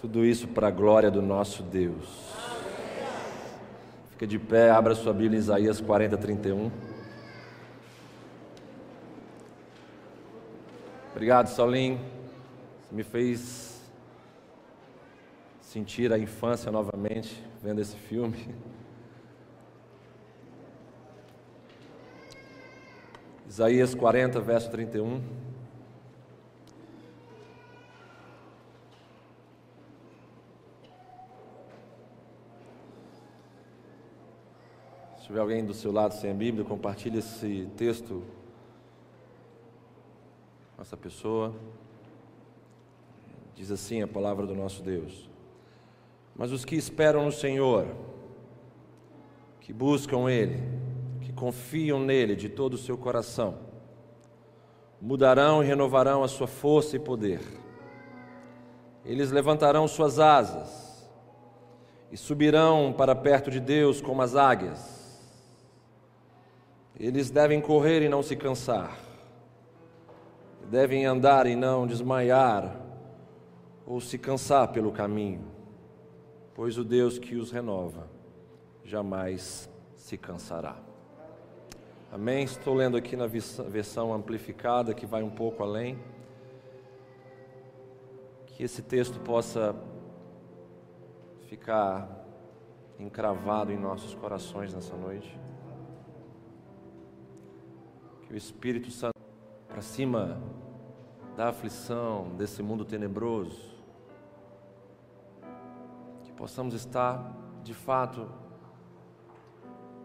Tudo isso para a glória do nosso Deus. Fica de pé, abra sua Bíblia em Isaías 40, 31. Obrigado, Saulinho. Você me fez sentir a infância novamente vendo esse filme. Isaías 40, verso 31. Se tiver alguém do seu lado sem a Bíblia, compartilhe esse texto com essa pessoa. Diz assim a palavra do nosso Deus. Mas os que esperam no Senhor, que buscam Ele, que confiam nele de todo o seu coração, mudarão e renovarão a sua força e poder. Eles levantarão suas asas e subirão para perto de Deus como as águias. Eles devem correr e não se cansar, devem andar e não desmaiar ou se cansar pelo caminho, pois o Deus que os renova jamais se cansará. Amém? Estou lendo aqui na versão amplificada, que vai um pouco além. Que esse texto possa ficar encravado em nossos corações nessa noite. Que o Espírito Santo, para cima da aflição desse mundo tenebroso, possamos estar de fato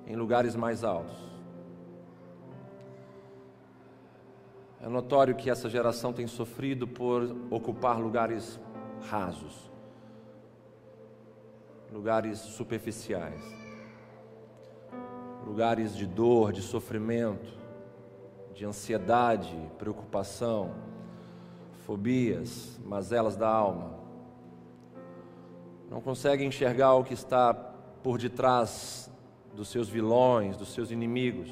em lugares mais altos. É notório que essa geração tem sofrido por ocupar lugares rasos, lugares superficiais, lugares de dor, de sofrimento, de ansiedade, preocupação, fobias, mazelas da alma não consegue enxergar o que está por detrás dos seus vilões, dos seus inimigos,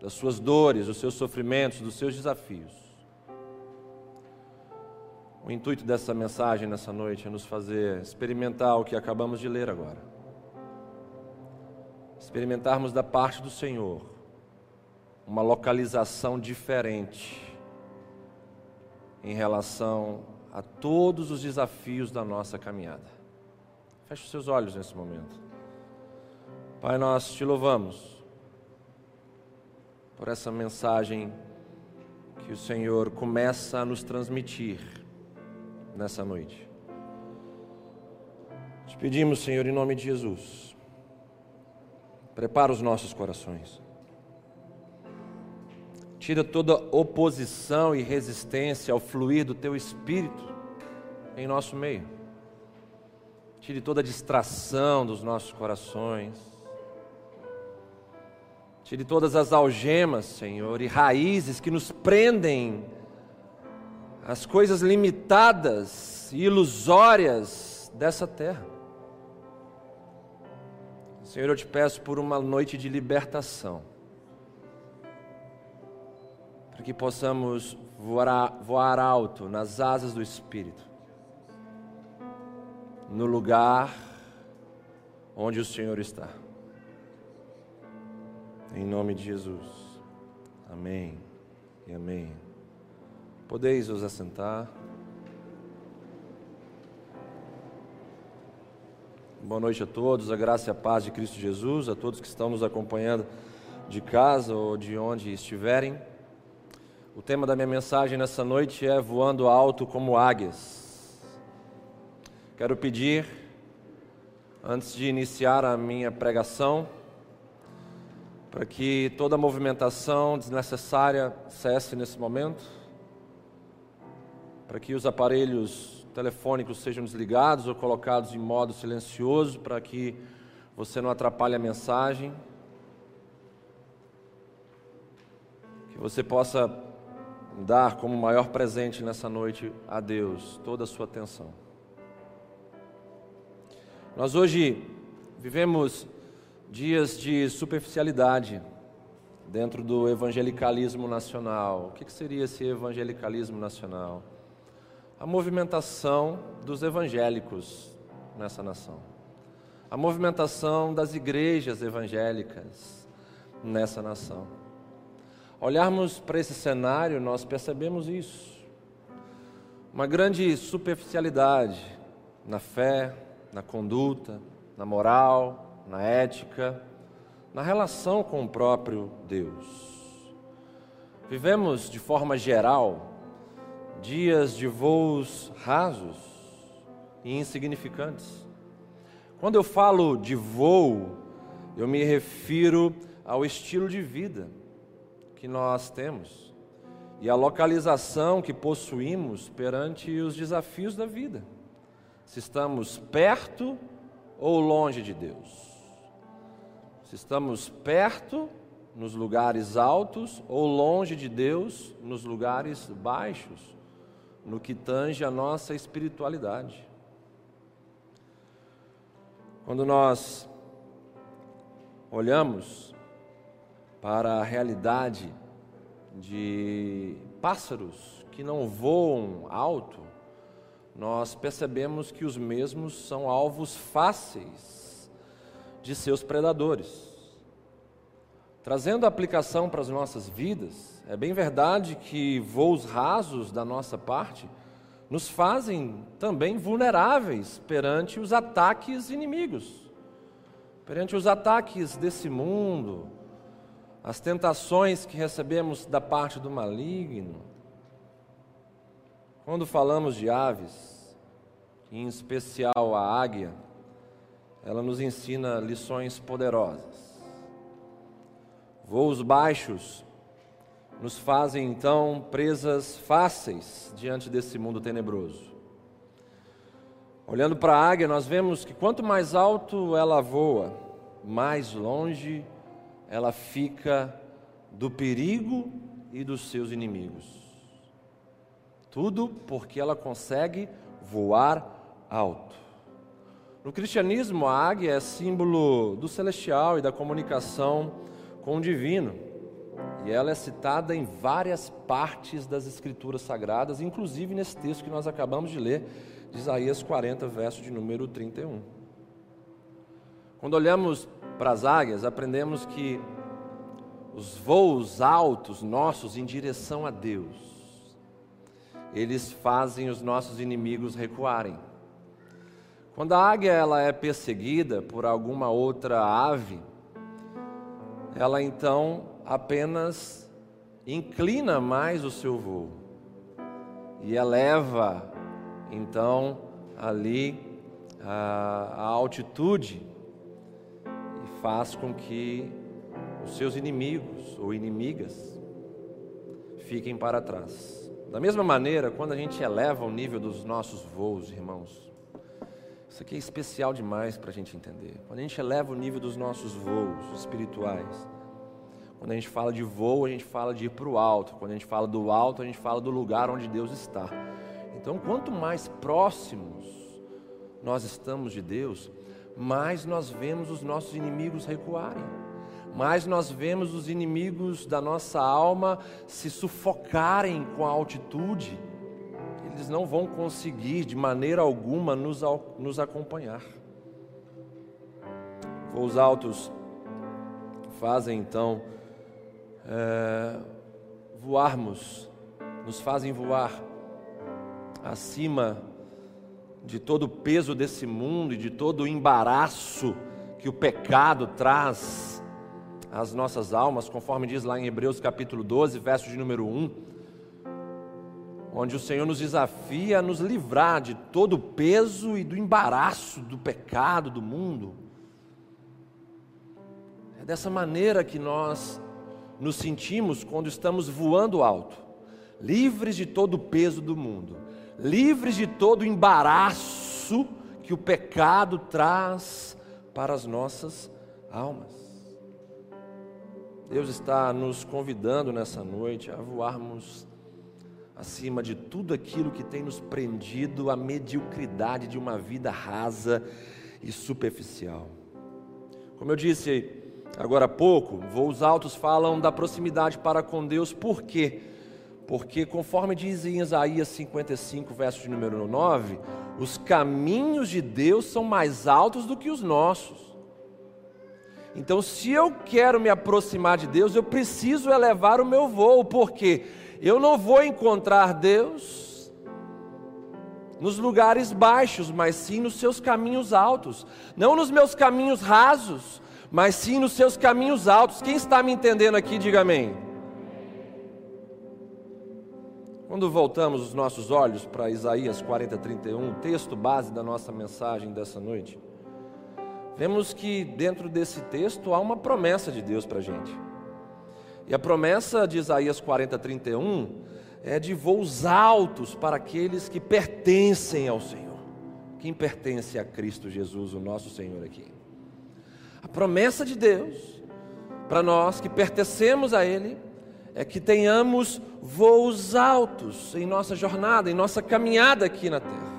das suas dores, dos seus sofrimentos, dos seus desafios. O intuito dessa mensagem nessa noite é nos fazer experimentar o que acabamos de ler agora. Experimentarmos da parte do Senhor uma localização diferente em relação a todos os desafios da nossa caminhada. Feche os seus olhos nesse momento. Pai, nós te louvamos por essa mensagem que o Senhor começa a nos transmitir nessa noite. Te pedimos, Senhor, em nome de Jesus, prepara os nossos corações. Tira toda oposição e resistência ao fluir do teu espírito em nosso meio. Tire toda distração dos nossos corações. Tire todas as algemas, Senhor, e raízes que nos prendem às coisas limitadas e ilusórias dessa terra. Senhor, eu te peço por uma noite de libertação para que possamos voar, voar alto nas asas do Espírito, no lugar onde o Senhor está. Em nome de Jesus. Amém e amém. Podeis os assentar. Boa noite a todos, a graça e a paz de Cristo Jesus, a todos que estão nos acompanhando de casa ou de onde estiverem. O tema da minha mensagem nessa noite é Voando Alto como Águias. Quero pedir, antes de iniciar a minha pregação, para que toda movimentação desnecessária cesse nesse momento, para que os aparelhos telefônicos sejam desligados ou colocados em modo silencioso, para que você não atrapalhe a mensagem, que você possa dar como maior presente nessa noite a Deus toda a sua atenção. Nós hoje vivemos dias de superficialidade dentro do evangelicalismo nacional. O que seria esse evangelicalismo nacional? a movimentação dos evangélicos nessa nação, a movimentação das igrejas evangélicas nessa nação. Olharmos para esse cenário, nós percebemos isso. Uma grande superficialidade na fé, na conduta, na moral, na ética, na relação com o próprio Deus. Vivemos de forma geral dias de voos rasos e insignificantes. Quando eu falo de voo, eu me refiro ao estilo de vida que nós temos e à localização que possuímos perante os desafios da vida. Se estamos perto ou longe de Deus. Se estamos perto nos lugares altos ou longe de Deus nos lugares baixos no que tange a nossa espiritualidade. Quando nós olhamos para a realidade de pássaros que não voam alto, nós percebemos que os mesmos são alvos fáceis de seus predadores. Trazendo aplicação para as nossas vidas, é bem verdade que voos rasos da nossa parte nos fazem também vulneráveis perante os ataques inimigos, perante os ataques desse mundo, as tentações que recebemos da parte do maligno. Quando falamos de aves, em especial a águia, ela nos ensina lições poderosas. Voos baixos nos fazem então presas fáceis diante desse mundo tenebroso. Olhando para a águia, nós vemos que quanto mais alto ela voa, mais longe ela fica do perigo e dos seus inimigos. Tudo porque ela consegue voar alto. No cristianismo, a águia é símbolo do celestial e da comunicação com o divino. E ela é citada em várias partes das Escrituras Sagradas, inclusive nesse texto que nós acabamos de ler, de Isaías 40, verso de número 31. Quando olhamos para as águias, aprendemos que os voos altos nossos em direção a Deus, eles fazem os nossos inimigos recuarem. Quando a águia ela é perseguida por alguma outra ave, ela então apenas inclina mais o seu voo e eleva então ali a, a altitude faz com que os seus inimigos ou inimigas fiquem para trás. Da mesma maneira, quando a gente eleva o nível dos nossos voos, irmãos, isso aqui é especial demais para a gente entender. Quando a gente eleva o nível dos nossos voos espirituais, quando a gente fala de voo, a gente fala de ir para o alto. Quando a gente fala do alto, a gente fala do lugar onde Deus está. Então, quanto mais próximos nós estamos de Deus, mais nós vemos os nossos inimigos recuarem, mais nós vemos os inimigos da nossa alma se sufocarem com a altitude. Eles não vão conseguir de maneira alguma nos, nos acompanhar. Voos altos. Fazem então é, voarmos, nos fazem voar acima de todo o peso desse mundo e de todo o embaraço que o pecado traz às nossas almas, conforme diz lá em Hebreus capítulo 12, verso de número 1 onde o Senhor nos desafia a nos livrar de todo o peso e do embaraço do pecado do mundo. É dessa maneira que nós nos sentimos quando estamos voando alto, livres de todo o peso do mundo, livres de todo o embaraço que o pecado traz para as nossas almas. Deus está nos convidando nessa noite a voarmos acima de tudo aquilo que tem nos prendido à mediocridade de uma vida rasa e superficial. Como eu disse agora há pouco, voos altos falam da proximidade para com Deus, por quê? Porque, conforme diz em Isaías 55, verso de número 9, os caminhos de Deus são mais altos do que os nossos. Então, se eu quero me aproximar de Deus, eu preciso elevar o meu voo, porque eu não vou encontrar Deus nos lugares baixos, mas sim nos seus caminhos altos, não nos meus caminhos rasos, mas sim nos seus caminhos altos. Quem está me entendendo aqui, diga amém. Quando voltamos os nossos olhos para Isaías 40, 31, texto base da nossa mensagem dessa noite, vemos que dentro desse texto há uma promessa de Deus para a gente. E a promessa de Isaías 40, 31 é de voos altos para aqueles que pertencem ao Senhor. Quem pertence a Cristo Jesus, o nosso Senhor aqui. A promessa de Deus para nós que pertencemos a Ele é que tenhamos voos altos em nossa jornada, em nossa caminhada aqui na terra.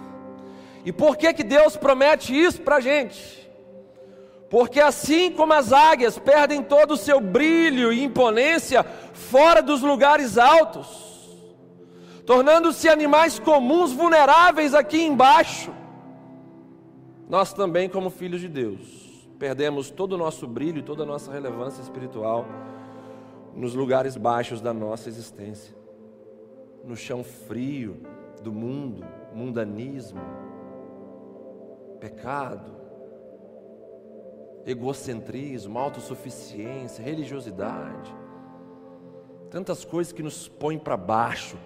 E por que, que Deus promete isso para a gente? Porque assim como as águias perdem todo o seu brilho e imponência fora dos lugares altos, tornando-se animais comuns vulneráveis aqui embaixo, nós também, como filhos de Deus, perdemos todo o nosso brilho toda a nossa relevância espiritual nos lugares baixos da nossa existência, no chão frio do mundo, mundanismo, pecado, egocentrismo, autossuficiência, religiosidade, tantas coisas que nos põem para baixo,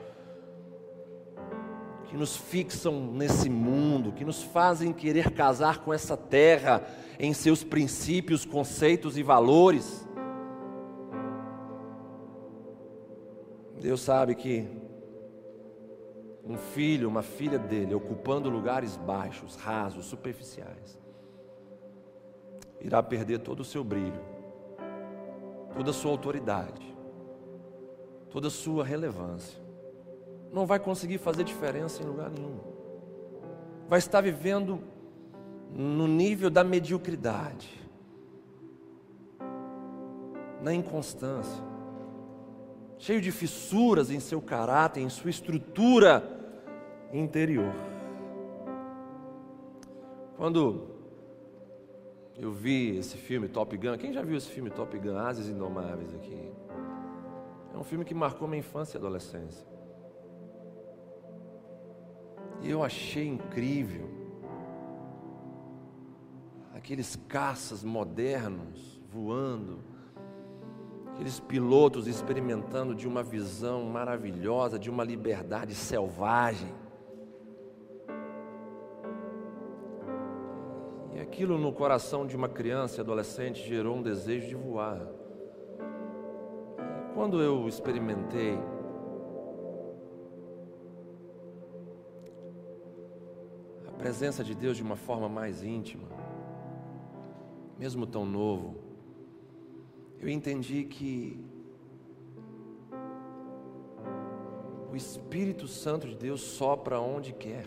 que nos fixam nesse mundo, que nos fazem querer casar com essa terra em seus princípios, conceitos e valores. Deus sabe que um filho, uma filha dele, ocupando lugares baixos, rasos, superficiais, irá perder todo o seu brilho, toda a sua autoridade, toda a sua relevância. Não vai conseguir fazer diferença em lugar nenhum. Vai estar vivendo no nível da mediocridade, na inconstância cheio de fissuras em seu caráter, em sua estrutura interior. Quando eu vi esse filme Top Gun, quem já viu esse filme Top Gun, Ases Indomáveis aqui? É um filme que marcou minha infância e adolescência. E eu achei incrível aqueles caças modernos voando aqueles pilotos experimentando de uma visão maravilhosa, de uma liberdade selvagem. E aquilo no coração de uma criança e adolescente gerou um desejo de voar. E quando eu experimentei, a presença de Deus de uma forma mais íntima, mesmo tão novo, eu entendi que o Espírito Santo de Deus sopra onde quer,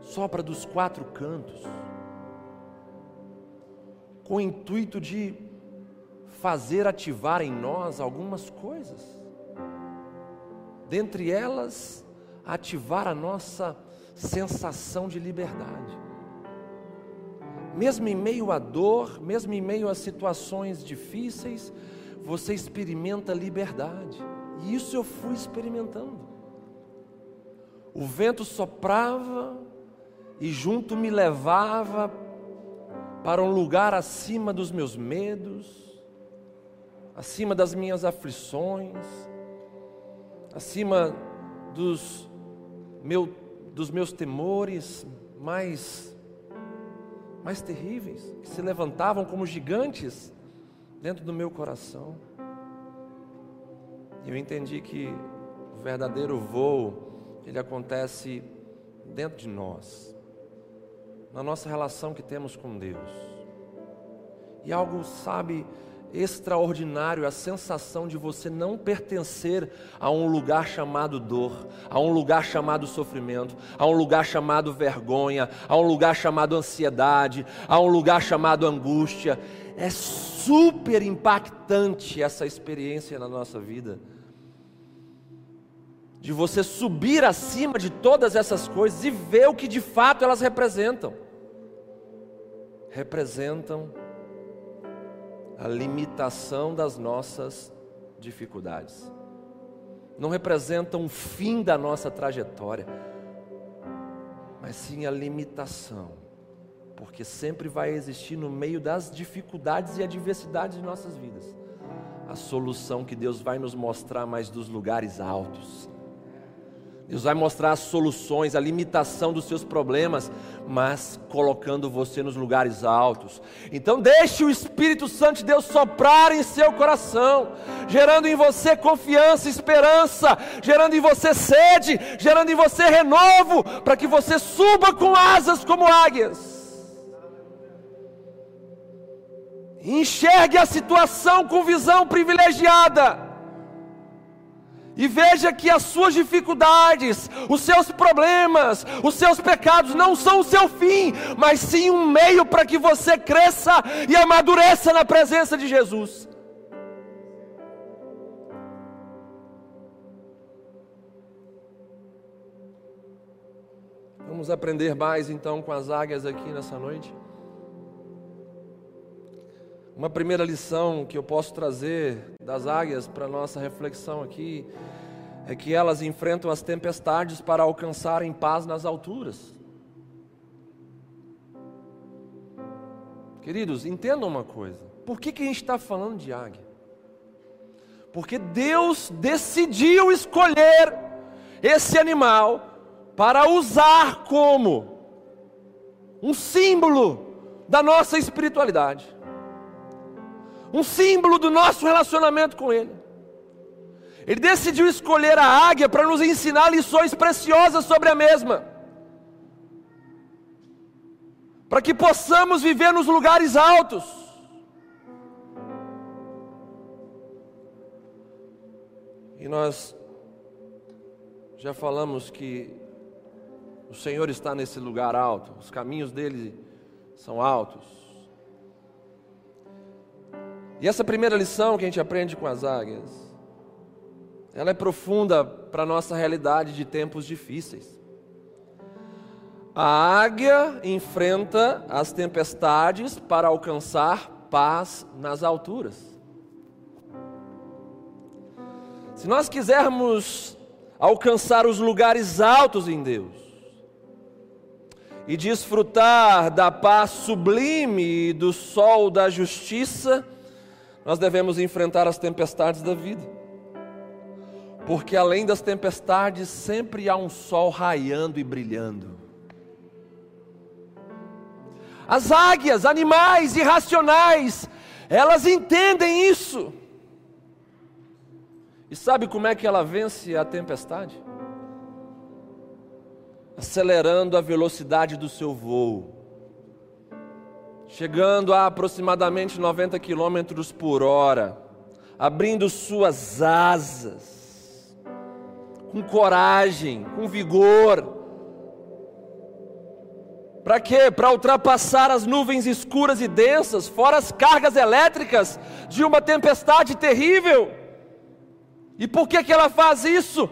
sopra dos quatro cantos, com o intuito de fazer ativar em nós algumas coisas, dentre elas, ativar a nossa sensação de liberdade mesmo em meio à dor, mesmo em meio a situações difíceis, você experimenta liberdade. E isso eu fui experimentando. O vento soprava e junto me levava para um lugar acima dos meus medos, acima das minhas aflições, acima dos, meu, dos meus temores mais mais terríveis, que se levantavam como gigantes dentro do meu coração. E eu entendi que o verdadeiro voo, ele acontece dentro de nós, na nossa relação que temos com Deus. E algo, sabe, extraordinário a sensação de você não pertencer a um lugar chamado dor, a um lugar chamado sofrimento, a um lugar chamado vergonha, a um lugar chamado ansiedade, a um lugar chamado angústia. É super impactante essa experiência na nossa vida. de você subir acima de todas essas coisas e ver o que de fato elas representam. Representam a limitação das nossas dificuldades. Não representam o fim da nossa trajetória, mas sim a limitação, porque sempre vai existir no meio das dificuldades e adversidades de nossas vidas a solução que Deus vai nos mostrar mais dos lugares altos. Deus vai mostrar as soluções, a limitação dos seus problemas, mas colocando você nos lugares altos. Então, deixe o Espírito Santo de Deus soprar em seu coração, gerando em você confiança, esperança, gerando em você sede, gerando em você renovo, para que você suba com asas como águias. Enxergue a situação com visão privilegiada e veja que as suas dificuldades, os seus problemas, os seus pecados não são o seu fim, mas sim um meio para que você cresça e amadureça na presença de Jesus. Vamos aprender mais então com as águias aqui nessa noite. Uma primeira lição que eu posso trazer das águias para nossa reflexão aqui é que elas enfrentam as tempestades para alcançarem paz nas alturas. Queridos, entendam uma coisa: por que, que a gente está falando de águia? Porque Deus decidiu escolher esse animal para usar como um símbolo da nossa espiritualidade um símbolo do nosso relacionamento com Ele. Ele decidiu escolher a águia para nos ensinar lições preciosas sobre a mesma, para que possamos viver nos lugares altos. E nós já falamos que o Senhor está nesse lugar alto, os caminhos dele são altos. E essa primeira lição que a gente aprende com as águias, ela é profunda para a nossa realidade de tempos difíceis. A águia enfrenta as tempestades para alcançar paz nas alturas. Se nós quisermos alcançar os lugares altos em Deus e desfrutar da paz sublime do sol da justiça, nós devemos enfrentar as tempestades da vida. Porque além das tempestades, sempre há um sol raiando e brilhando. As águias, animais irracionais, elas entendem isso. E sabe como é que ela vence a tempestade? Acelerando a velocidade do seu voo chegando a aproximadamente 90 quilômetros por hora, abrindo suas asas, com coragem, com vigor. Para quê? Para ultrapassar as nuvens escuras e densas, fora as cargas elétricas de uma tempestade terrível. E por que, que ela faz isso?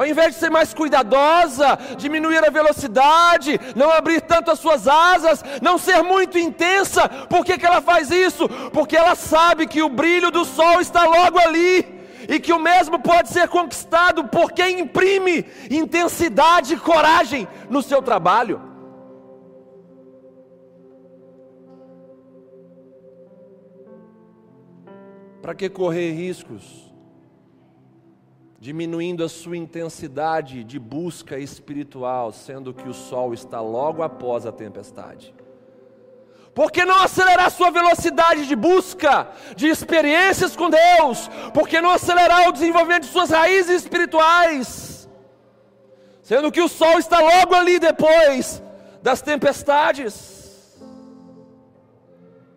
Ao invés de ser mais cuidadosa, diminuir a velocidade, não abrir tanto as suas asas, não ser muito intensa, por que, que ela faz isso? Porque ela sabe que o brilho do sol está logo ali e que o mesmo pode ser conquistado por quem imprime intensidade e coragem no seu trabalho. Para que correr riscos? Diminuindo a sua intensidade de busca espiritual, sendo que o sol está logo após a tempestade. Por que não acelerar sua velocidade de busca, de experiências com Deus? Por que não acelerar o desenvolvimento de suas raízes espirituais? Sendo que o sol está logo ali depois das tempestades.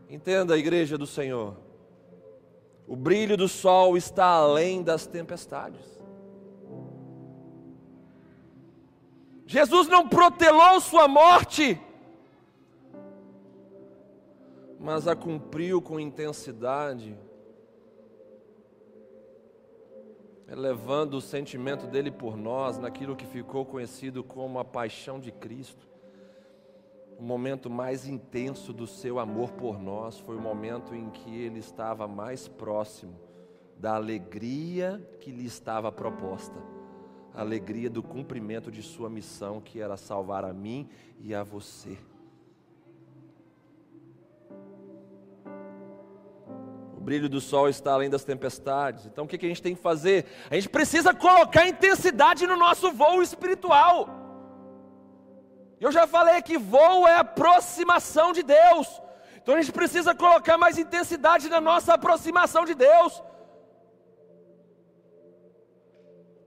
Entenda a igreja do Senhor. O brilho do sol está além das tempestades. Jesus não protelou sua morte, mas a cumpriu com intensidade. elevando o sentimento dele por nós naquilo que ficou conhecido como a paixão de Cristo. O momento mais intenso do seu amor por nós foi o momento em que ele estava mais próximo da alegria que lhe estava proposta, a alegria do cumprimento de sua missão, que era salvar a mim e a você. O brilho do sol está além das tempestades. Então o que a gente tem que fazer? A gente precisa colocar intensidade no nosso voo espiritual. Eu já falei que voo é aproximação de Deus. Então a gente precisa colocar mais intensidade na nossa aproximação de Deus.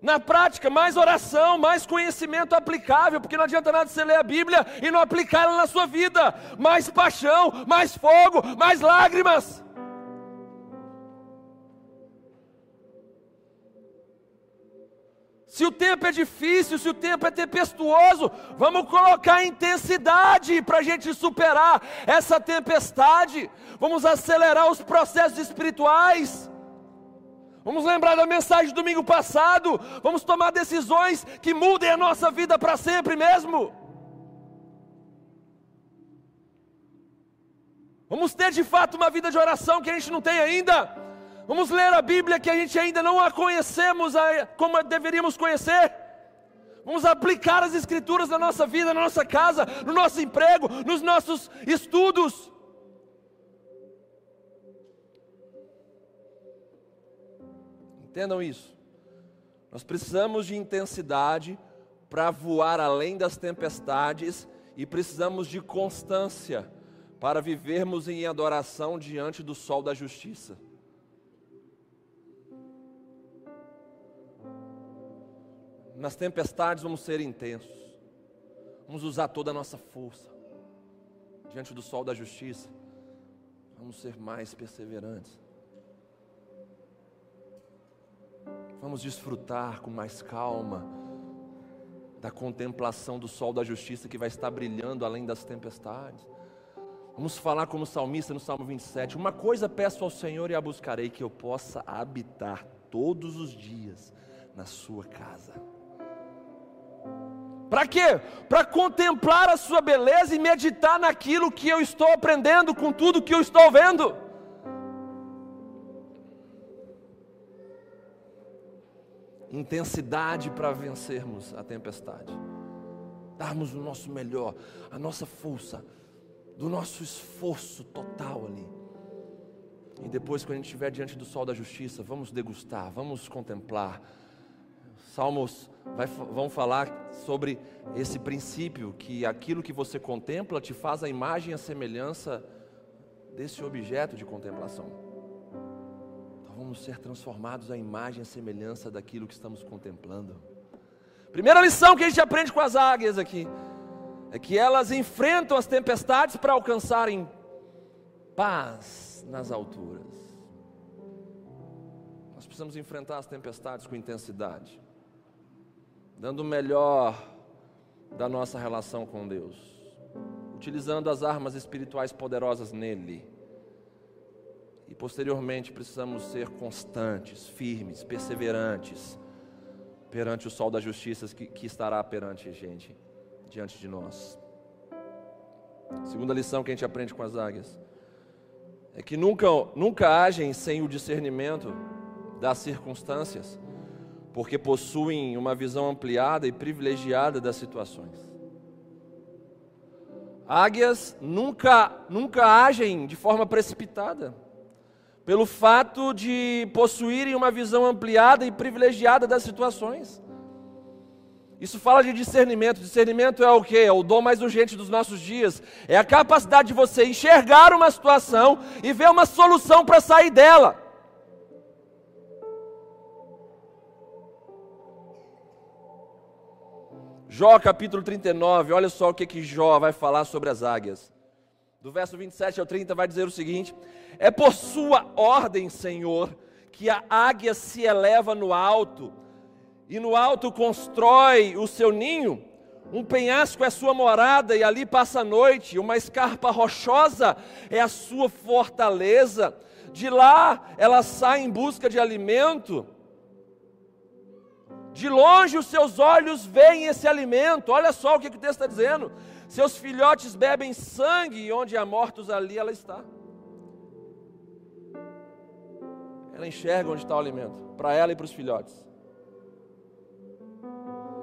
Na prática, mais oração, mais conhecimento aplicável, porque não adianta nada você ler a Bíblia e não aplicá-la na sua vida. Mais paixão, mais fogo, mais lágrimas. Se o tempo é difícil, se o tempo é tempestuoso, vamos colocar intensidade para a gente superar essa tempestade. Vamos acelerar os processos espirituais. Vamos lembrar da mensagem do domingo passado. Vamos tomar decisões que mudem a nossa vida para sempre mesmo. Vamos ter de fato uma vida de oração que a gente não tem ainda. Vamos ler a Bíblia que a gente ainda não a conhecemos como deveríamos conhecer. Vamos aplicar as Escrituras na nossa vida, na nossa casa, no nosso emprego, nos nossos estudos. Entendam isso. Nós precisamos de intensidade para voar além das tempestades e precisamos de constância para vivermos em adoração diante do sol da justiça. nas tempestades vamos ser intensos, vamos usar toda a nossa força, diante do sol da justiça, vamos ser mais perseverantes, vamos desfrutar com mais calma da contemplação do sol da justiça que vai estar brilhando além das tempestades. Vamos falar como salmista no Salmo 27. Uma coisa peço ao Senhor e a buscarei, que eu possa habitar todos os dias na sua casa. Para quê? Para contemplar a sua beleza e meditar naquilo que eu estou aprendendo com tudo que eu estou vendo. Intensidade para vencermos a tempestade. Darmos o nosso melhor, a nossa força, do nosso esforço total ali. E depois, quando a gente estiver diante do sol da justiça, vamos degustar, vamos contemplar Salmos vai, vão falar sobre esse princípio, que aquilo que você contempla te faz a imagem e a semelhança desse objeto de contemplação. Vamos ser transformados à imagem e semelhança daquilo que estamos contemplando. Primeira lição que a gente aprende com as águias aqui é que elas enfrentam as tempestades para alcançarem paz nas alturas. Nós precisamos enfrentar as tempestades com intensidade dando o melhor da nossa relação com Deus, utilizando as armas espirituais poderosas nele. E posteriormente precisamos ser constantes, firmes, perseverantes perante o sol da justiça que, que estará perante a gente, diante de nós. Segunda lição que a gente aprende com as águias é que nunca, nunca agem sem o discernimento das circunstâncias porque possuem uma visão ampliada e privilegiada das situações. Águias nunca, nunca agem de forma precipitada, pelo fato de possuírem uma visão ampliada e privilegiada das situações. Isso fala de discernimento. Discernimento é o que? É o dom mais urgente dos nossos dias. É a capacidade de você enxergar uma situação e ver uma solução para sair dela. Jó capítulo 39, olha só o que, que Jó vai falar sobre as águias. Do verso 27 ao 30 vai dizer o seguinte: É por sua ordem, Senhor, que a águia se eleva no alto, e no alto constrói o seu ninho. Um penhasco é sua morada, e ali passa a noite. Uma escarpa rochosa é a sua fortaleza. De lá ela sai em busca de alimento De longe os seus olhos veem esse alimento. Olha só o que, que o texto está dizendo. Seus filhotes bebem sangue, e onde há mortos ali ela está. Ela enxerga onde está o alimento, para ela e para os filhotes.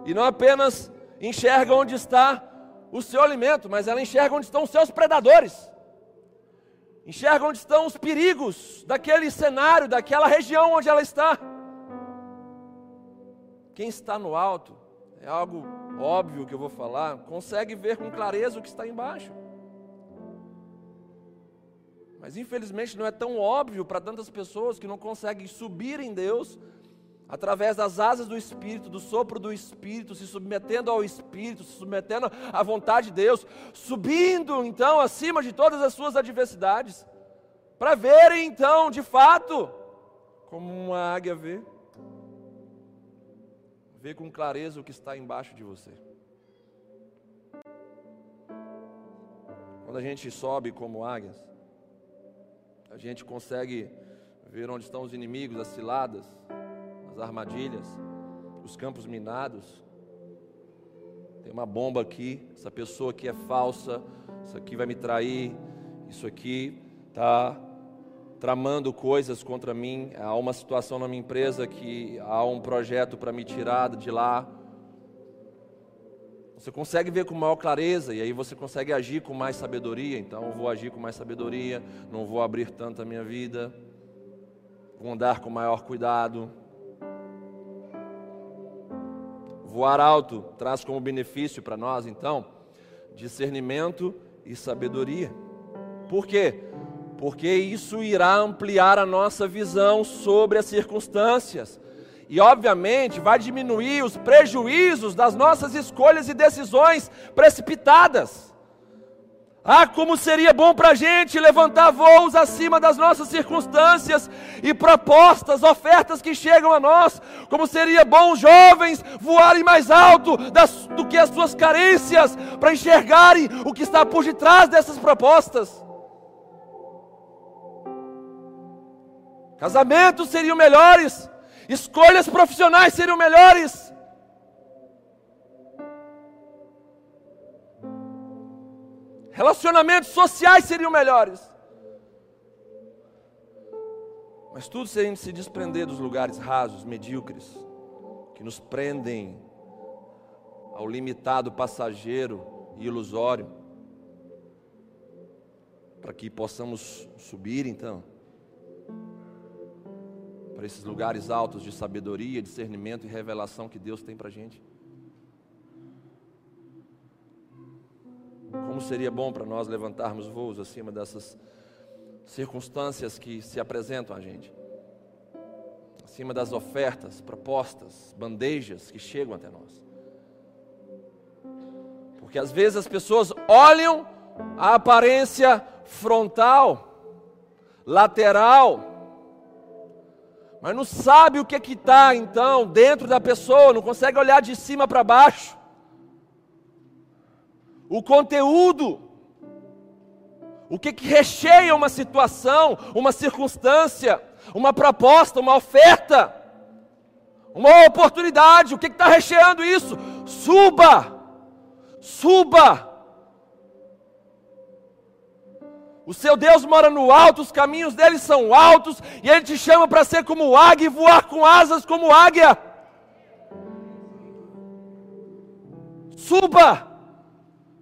E não apenas enxerga onde está o seu alimento, mas ela enxerga onde estão os seus predadores. Enxerga onde estão os perigos daquele cenário, daquela região onde ela está. Quem está no alto, é algo óbvio que eu vou falar, consegue ver com clareza o que está embaixo. Mas infelizmente não é tão óbvio para tantas pessoas que não conseguem subir em Deus através das asas do Espírito, do sopro do Espírito, se submetendo ao Espírito, se submetendo à vontade de Deus, subindo então acima de todas as suas adversidades, para verem então de fato como uma águia vê. Vê com clareza o que está embaixo de você. Quando a gente sobe como águias, a gente consegue ver onde estão os inimigos, as ciladas, as armadilhas, os campos minados. Tem uma bomba aqui, essa pessoa aqui é falsa, isso aqui vai me trair, isso aqui está tramando coisas contra mim, há uma situação na minha empresa que há um projeto para me tirar de lá. Você consegue ver com maior clareza e aí você consegue agir com mais sabedoria. Então, vou agir com mais sabedoria, não vou abrir tanto a minha vida, vou andar com maior cuidado. Voar alto traz como benefício para nós, então, discernimento e sabedoria. Por quê? Porque isso irá ampliar a nossa visão sobre as circunstâncias. E, obviamente, vai diminuir os prejuízos das nossas escolhas e decisões precipitadas. Ah, como seria bom para a gente levantar voos acima das nossas circunstâncias e propostas, ofertas que chegam a nós. Como seria bom os jovens voarem mais alto das, do que as suas carências para enxergarem o que está por detrás dessas propostas. Casamentos seriam melhores, escolhas profissionais seriam melhores. Relacionamentos sociais seriam melhores. Mas tudo se a gente se desprender dos lugares rasos, medíocres, que nos prendem ao limitado passageiro e ilusório, para que possamos subir então para esses lugares altos de sabedoria, discernimento e revelação que Deus tem para a gente. Como seria bom para nós levantarmos voos acima dessas circunstâncias que se apresentam a gente, acima das ofertas, propostas, bandejas que chegam até nós. Porque às vezes as pessoas olham a aparência frontal, lateral, mas não sabe o que que está então dentro da pessoa, não consegue olhar de cima para baixo. O conteúdo, o que que recheia uma situação, uma circunstância, uma proposta, uma oferta, uma oportunidade, o que está recheando isso? Suba, suba O seu Deus mora no alto, os caminhos dele são altos, e ele te chama para ser como águia e voar com asas como águia. Suba,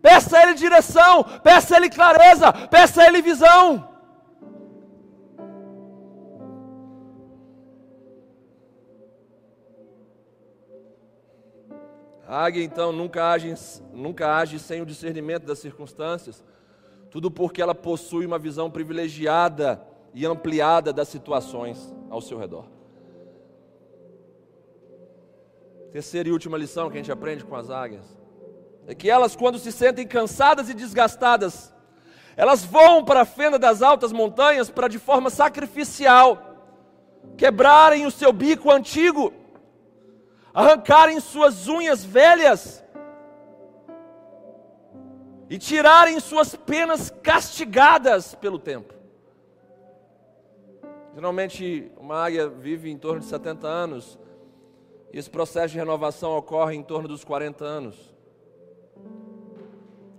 peça a ele direção, peça a ele clareza, peça a ele visão. A águia então nunca age, nunca age sem o discernimento das circunstâncias. Tudo porque ela possui uma visão privilegiada e ampliada das situações ao seu redor. Terceira e última lição que a gente aprende com as águias é que elas, quando se sentem cansadas e desgastadas, elas voam para a fenda das altas montanhas para, de forma sacrificial, quebrarem o seu bico antigo, arrancarem suas unhas velhas e tirarem suas penas castigadas pelo tempo. Geralmente, uma águia vive em torno de 70 anos. E esse processo de renovação ocorre em torno dos 40 anos.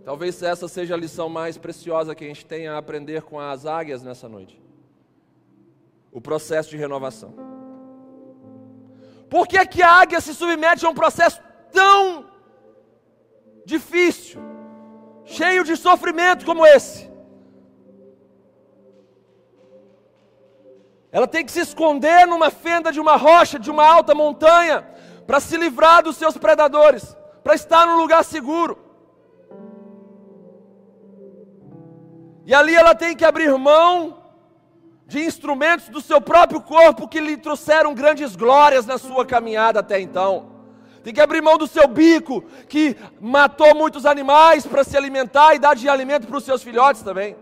Talvez essa seja a lição mais preciosa que a gente tenha a aprender com as águias nessa noite. O processo de renovação. Por que, que a águia se submete a um processo tão difícil, cheio de sofrimento como esse? Ela tem que se esconder numa fenda de uma rocha, de uma alta montanha, para se livrar dos seus predadores, para estar num lugar seguro. E ali ela tem que abrir mão de instrumentos do seu próprio corpo que lhe trouxeram grandes glórias na sua caminhada até então. Tem que abrir mão do seu bico, que matou muitos animais para se alimentar e dar de alimento para os seus filhotes também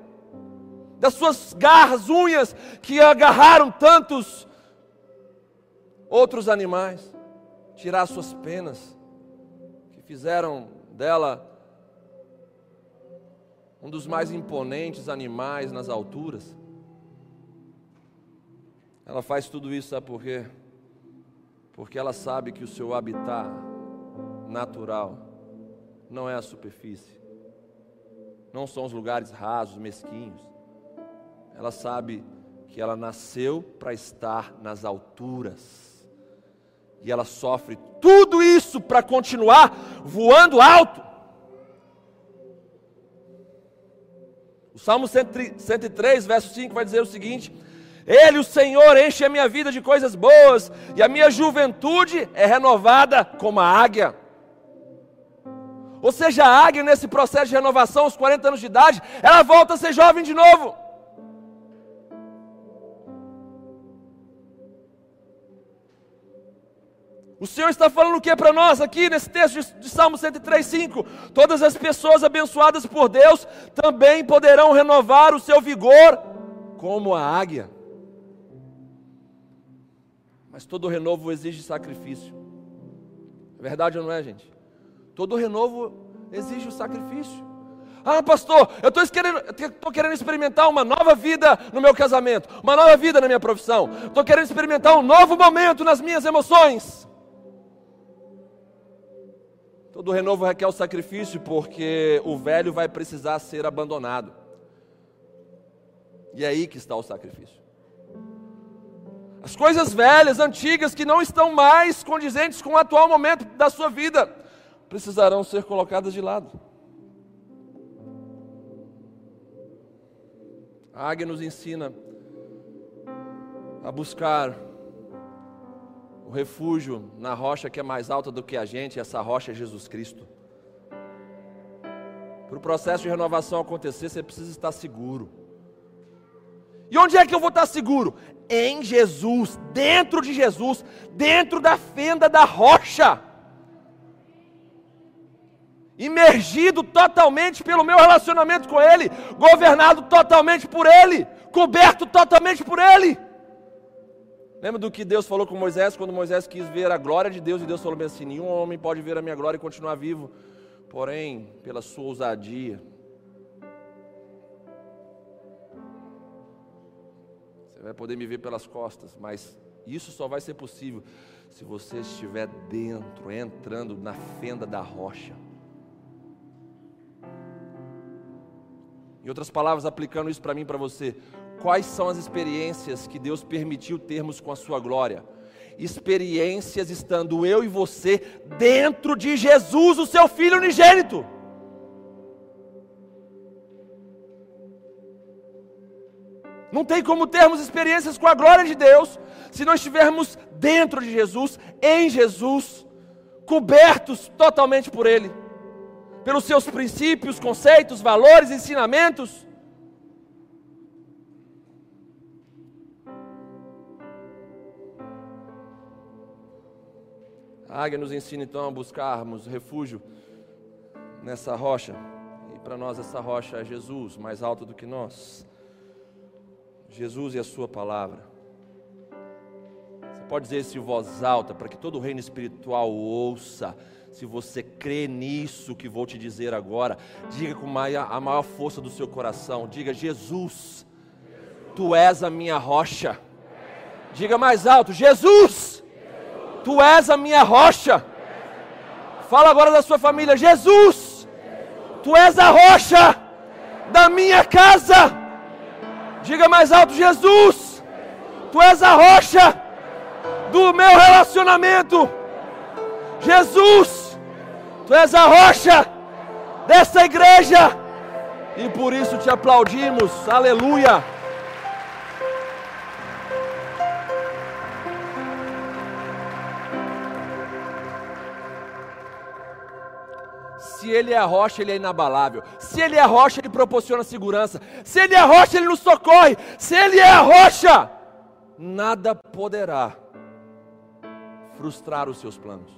das suas garras, unhas, que agarraram tantos outros animais, tirar suas penas, que fizeram dela um dos mais imponentes animais nas alturas. Ela faz tudo isso, sabe por quê? Porque ela sabe que o seu habitat natural não é a superfície, não são os lugares rasos, mesquinhos ela sabe que ela nasceu para estar nas alturas. E ela sofre tudo isso para continuar voando alto. O Salmo 103, verso 5 vai dizer o seguinte: Ele, o Senhor, enche a minha vida de coisas boas, e a minha juventude é renovada como a águia. Ou seja, a águia, nesse processo de renovação, aos 40 anos de idade, ela volta a ser jovem de novo. O Senhor está falando o que para nós aqui nesse texto de, de Salmo 103,5? Todas as pessoas abençoadas por Deus também poderão renovar o seu vigor como a águia. Mas todo renovo exige sacrifício. É verdade ou não é, gente? Todo renovo exige o sacrifício. Ah, pastor, eu estou querendo, querendo experimentar uma nova vida no meu casamento, uma nova vida na minha profissão, estou querendo experimentar um novo momento nas minhas emoções. Todo renovo requer o sacrifício, porque o velho vai precisar ser abandonado. E é aí que está o sacrifício. As coisas velhas, antigas, que não estão mais condizentes com o atual momento da sua vida, precisarão ser colocadas de lado. A águia nos ensina a buscar o refúgio na rocha que é mais alta do que a gente, essa rocha é Jesus Cristo. Para o processo de renovação acontecer, você precisa estar seguro. E onde é que eu vou estar seguro? Em Jesus, dentro de Jesus, dentro da fenda da rocha. Imergido totalmente pelo meu relacionamento com Ele, governado totalmente por Ele, coberto totalmente por Ele. Lembra do que Deus falou com Moisés quando Moisés quis ver a glória de Deus e Deus falou assim: nenhum homem pode ver a minha glória e continuar vivo, porém, pela sua ousadia. Você vai poder me ver pelas costas, mas isso só vai ser possível se você estiver dentro, entrando na fenda da rocha. Em outras palavras, aplicando isso para mim para você, quais são as experiências que Deus permitiu termos com a sua glória. Experiências estando eu e você dentro de Jesus, o seu Filho unigênito. Não tem como termos experiências com a glória de Deus se não estivermos dentro de Jesus, em Jesus, cobertos totalmente por Ele, pelos seus princípios, conceitos, valores, ensinamentos. A águia nos ensina então a buscarmos refúgio nessa rocha. E para nós essa rocha é Jesus, mais alto do que nós. Jesus e a sua palavra. Você pode dizer isso em voz alta para que todo o reino espiritual ouça. Se você crê nisso que vou te dizer agora, diga com a maior força do seu coração: diga, Jesus, tu és a minha rocha. Diga mais alto: Jesus, Tu és a minha rocha. Fala agora da sua família: Jesus, tu és a rocha da minha casa. Diga mais alto: Jesus, tu és a rocha do meu relacionamento. Jesus, tu és a rocha dessa igreja. E por isso te aplaudimos. Aleluia. Ele é a rocha, Ele é inabalável. Se Ele é a rocha, Ele proporciona segurança. Se Ele é a rocha, Ele nos socorre. Se Ele é a rocha, nada poderá frustrar os seus planos,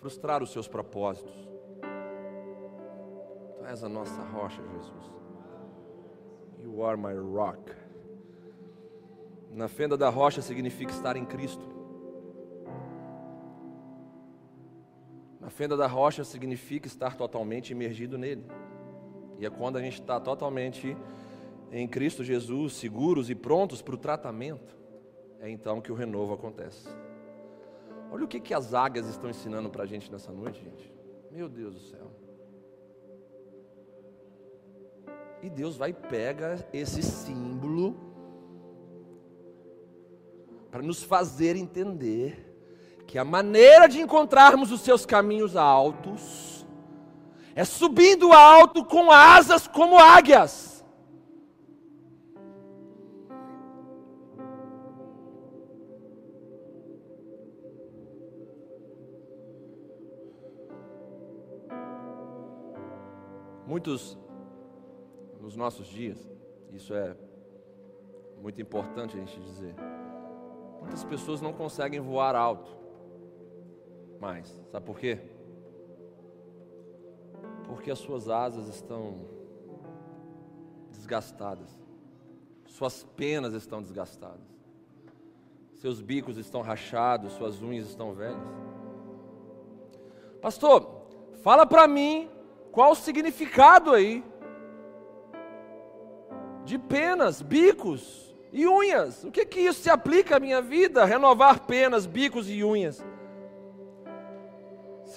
frustrar os seus propósitos. Tu és a nossa rocha, Jesus. You are my rock. Na fenda da rocha significa estar em Cristo. A fenda da rocha significa estar totalmente imergido nele. E é quando a gente está totalmente em Cristo Jesus, seguros e prontos para o tratamento, é então que o renovo acontece. Olha o que, que as águias estão ensinando para a gente nessa noite, gente. Meu Deus do céu. E Deus vai pegar esse símbolo para nos fazer entender que a maneira de encontrarmos os seus caminhos altos é subindo alto com asas como águias. Muitos nos nossos dias, isso é muito importante a gente dizer. Muitas pessoas não conseguem voar alto mais. Sabe por quê? Porque as suas asas estão desgastadas, suas penas estão desgastadas, seus bicos estão rachados, suas unhas estão velhas. Pastor, fala para mim qual o significado aí de penas, bicos e unhas. O que que isso se aplica à minha vida? Renovar penas, bicos e unhas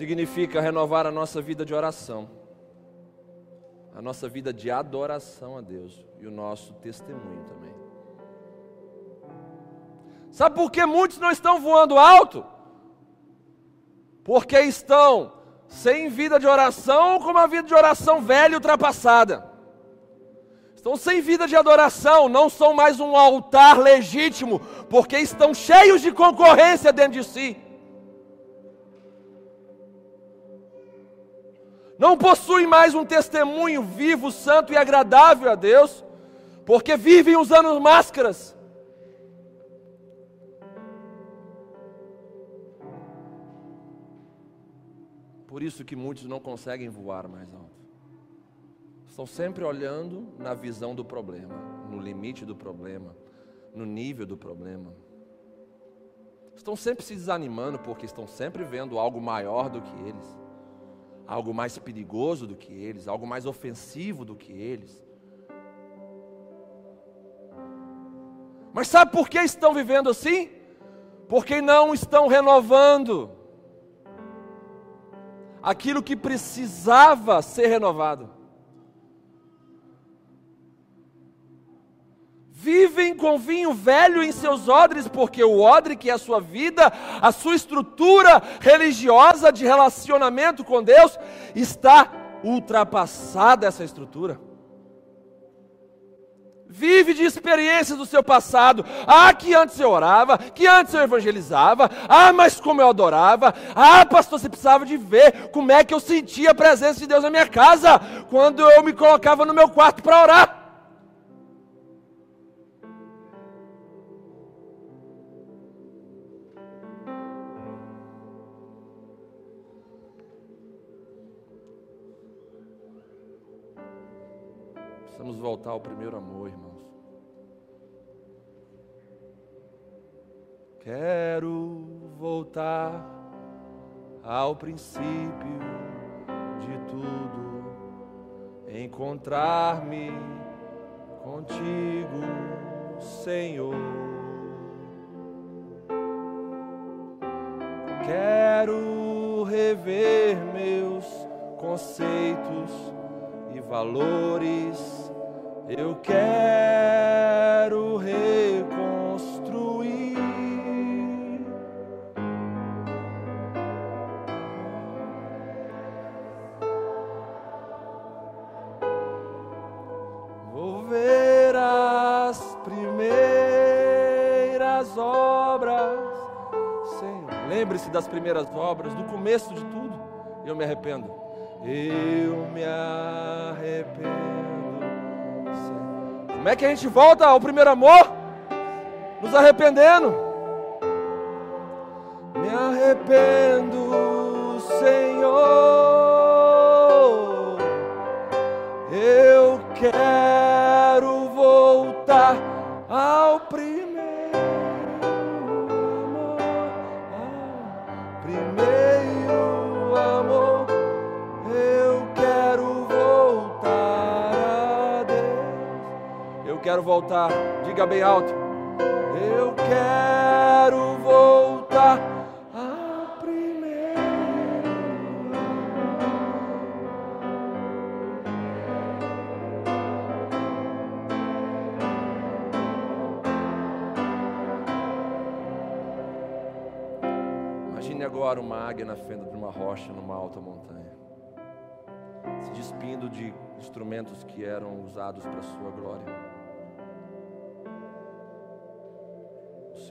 significa renovar a nossa vida de oração, a nossa vida de adoração a Deus e o nosso testemunho também. Sabe por que muitos não estão voando alto? Porque estão sem vida de oração, com uma vida de oração velha e ultrapassada. Estão sem vida de adoração, não são mais um altar legítimo, porque estão cheios de concorrência dentro de si. Não possuem mais um testemunho vivo, santo e agradável a Deus, porque vivem usando máscaras. Por isso que muitos não conseguem voar mais alto. Estão sempre olhando na visão do problema, no limite do problema, no nível do problema. Estão sempre se desanimando porque estão sempre vendo algo maior do que eles algo mais perigoso do que eles, algo mais ofensivo do que eles. Mas sabe por que estão vivendo assim? Porque não estão renovando aquilo que precisava ser renovado. Vivem com vinho velho em seus odres, porque o odre que é a sua vida, a sua estrutura religiosa de relacionamento com Deus, está ultrapassada essa estrutura. Vive de experiências do seu passado. Ah, que antes eu orava, que antes eu evangelizava. Ah, mas como eu adorava. Ah, pastor, você precisava de ver como é que eu sentia a presença de Deus na minha casa, quando eu me colocava no meu quarto para orar. Voltar ao primeiro amor, irmãos. Quero voltar ao princípio de tudo, encontrar-me contigo, Senhor. Quero rever meus conceitos e valores. Eu quero reconstruir. Vou ver as primeiras obras. Senhor, lembre-se das primeiras obras, do começo de tudo. Eu me arrependo. Eu me arrependo. Como é que a gente volta ao primeiro amor? Nos arrependendo. Me arrependo, quero voltar. Diga bem alto. Eu quero voltar ao primeiro Imagine agora uma águia na fenda de uma rocha numa alta montanha, se despindo de instrumentos que eram usados para sua glória.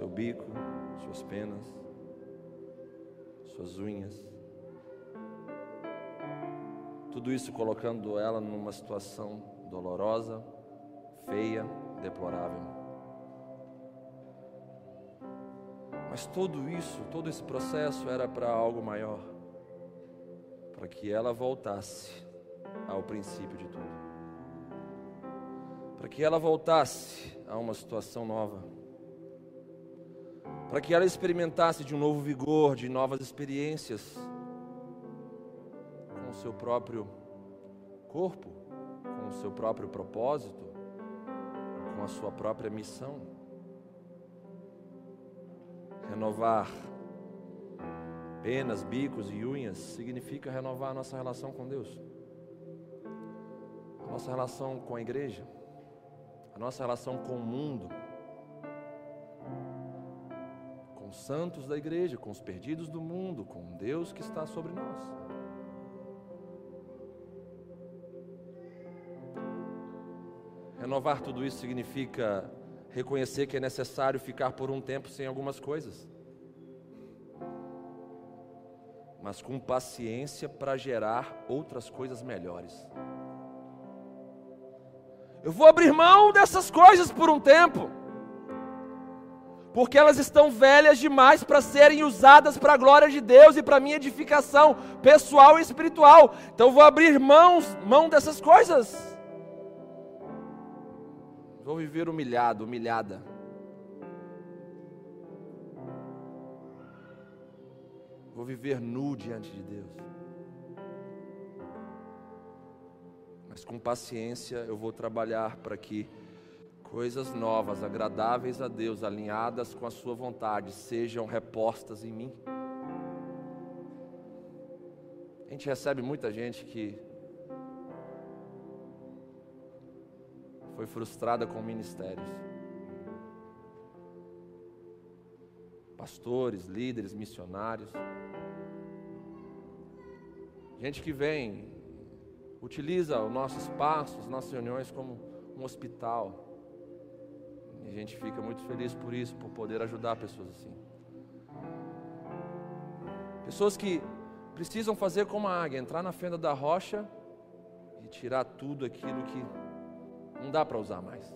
Seu bico, suas penas, suas unhas. Tudo isso colocando ela numa situação dolorosa, feia, deplorável. Mas tudo isso, todo esse processo era para algo maior para que ela voltasse ao princípio de tudo, para que ela voltasse a uma situação nova, para que ela experimentasse de um novo vigor, de novas experiências com o seu próprio corpo, com o seu próprio propósito, com a sua própria missão. Renovar penas, bicos e unhas significa renovar a nossa relação com Deus, a nossa relação com a igreja, a nossa relação com o mundo, os santos da igreja, com os perdidos do mundo, com Deus que está sobre nós. Renovar tudo isso significa reconhecer que é necessário ficar por um tempo sem algumas coisas, mas com paciência para gerar outras coisas melhores. Eu vou abrir mão dessas coisas por um tempo, porque elas estão velhas demais para serem usadas para a glória de Deus e para minha edificação pessoal e espiritual. Então vou abrir mãos, mão dessas coisas. Vou viver humilhado, humilhada. Vou viver nu diante de Deus. Mas com paciência eu vou trabalhar para que coisas novas, agradáveis a Deus, alinhadas com a Sua vontade, sejam repostas em mim. A gente recebe muita gente que foi frustrada com ministérios. Pastores, líderes, missionários. Gente que vem, utiliza o nosso espaço, as nossas reuniões como um hospital. E a gente fica muito feliz por isso, por poder ajudar pessoas assim. Pessoas que precisam fazer como a águia, entrar na fenda da rocha e tirar tudo aquilo que não dá para usar mais.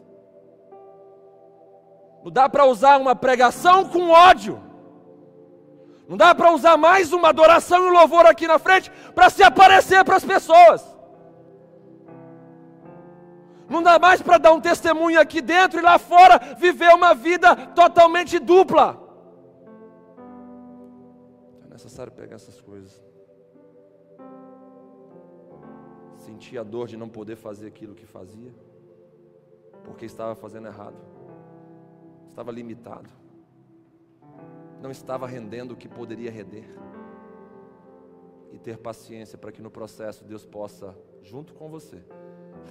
Não dá para usar uma pregação com ódio. Não dá para usar mais uma adoração e um louvor aqui na frente para se aparecer para as pessoas. Não dá mais para dar um testemunho aqui dentro e lá fora viver uma vida totalmente dupla. É necessário pegar essas coisas. Sentir a dor de não poder fazer aquilo que fazia porque estava fazendo errado, estava limitado, não estava rendendo o que poderia render. E ter paciência para que no processo Deus possa, junto com você,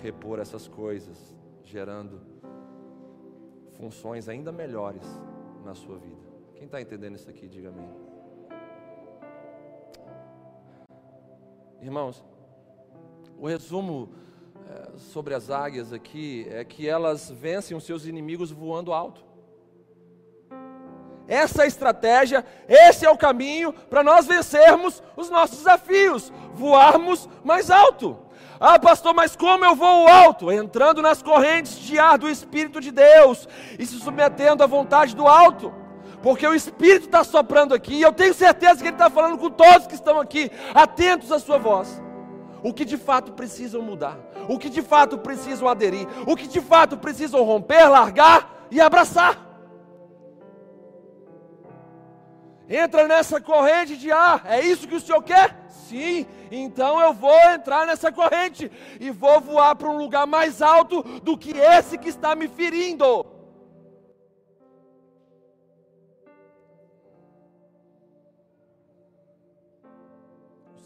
repor essas coisas, gerando funções ainda melhores na sua vida. Quem está entendendo isso aqui, diga amém. Irmãos, o resumo é, sobre as águias aqui é que elas vencem os seus inimigos voando alto. Essa é a estratégia, esse é o caminho para nós vencermos os nossos desafios, voarmos mais alto. Ah, pastor, mas como eu vou alto? Entrando nas correntes de ar do Espírito de Deus e se submetendo à vontade do alto. Porque o Espírito está soprando aqui, e eu tenho certeza que Ele está falando com todos que estão aqui, atentos à sua voz. O que de fato precisam mudar, o que de fato precisam aderir, o que de fato precisam romper, largar e abraçar. Entra nessa corrente de ar, é isso que o Senhor quer? Sim, então eu vou entrar nessa corrente e vou voar para um lugar mais alto do que esse que está me ferindo.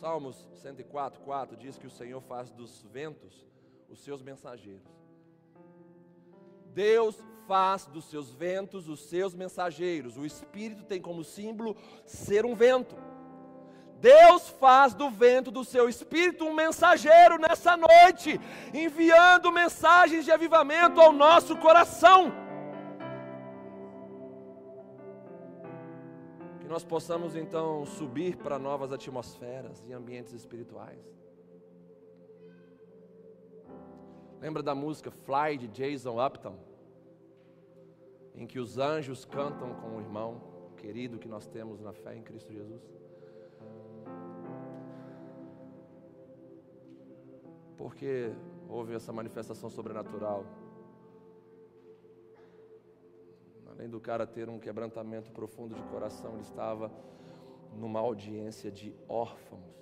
Salmos 104, 4 diz que o Senhor faz dos ventos os seus mensageiros. Deus faz dos seus ventos os seus mensageiros. O Espírito tem como símbolo ser um vento. Deus faz do vento do seu espírito um mensageiro nessa noite, enviando mensagens de avivamento ao nosso coração. Que nós possamos então subir para novas atmosferas e ambientes espirituais. Lembra da música Fly de Jason Upton? Em que os anjos cantam com o irmão querido que nós temos na fé em Cristo Jesus. Porque houve essa manifestação sobrenatural. Além do cara ter um quebrantamento profundo de coração, ele estava numa audiência de órfãos.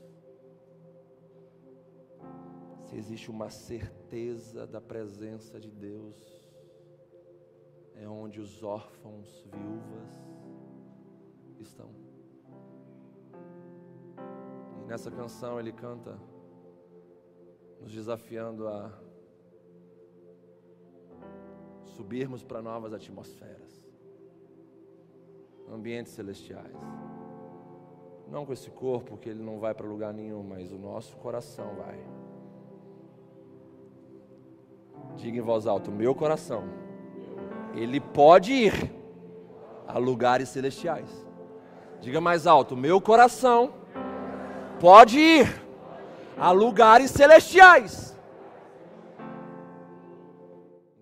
Se existe uma certeza da presença de Deus, é onde os órfãos, viúvas estão. E nessa canção ele canta, nos desafiando a subirmos para novas atmosferas, ambientes celestiais. Não com esse corpo, que ele não vai para lugar nenhum, mas o nosso coração vai. Diga em voz alta: meu coração ele pode ir a lugares celestiais. Diga mais alto: meu coração pode ir a lugares celestiais.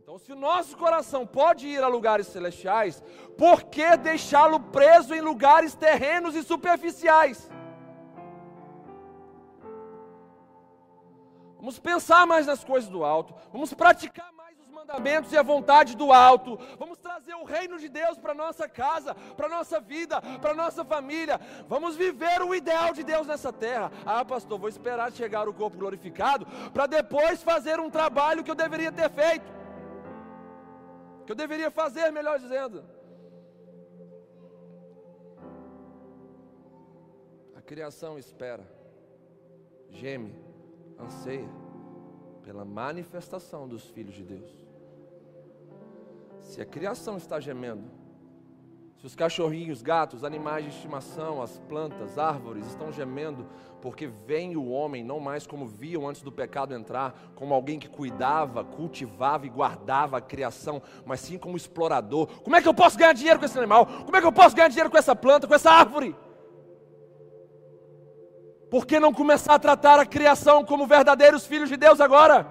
Então, se o nosso coração pode ir a lugares celestiais, por que deixá-lo preso em lugares terrenos e superficiais? Vamos pensar mais nas coisas do alto, vamos praticar mais mandamentos e a vontade do alto. Vamos trazer o reino de Deus para nossa casa, para nossa vida, para nossa família. Vamos viver o ideal de Deus nessa terra. Ah, pastor, vou esperar chegar o corpo glorificado para depois fazer um trabalho que eu deveria ter feito. Que eu deveria fazer, melhor dizendo. A criação espera, geme, anseia pela manifestação dos filhos de Deus. Se a criação está gemendo, se os cachorrinhos, gatos, animais de estimação, as plantas, árvores estão gemendo, porque vem o homem não mais como viam antes do pecado entrar, como alguém que cuidava, cultivava e guardava a criação, mas sim como explorador. Como é que eu posso ganhar dinheiro com esse animal? Como é que eu posso ganhar dinheiro com essa planta, com essa árvore? Por que não começar a tratar a criação como verdadeiros filhos de Deus agora?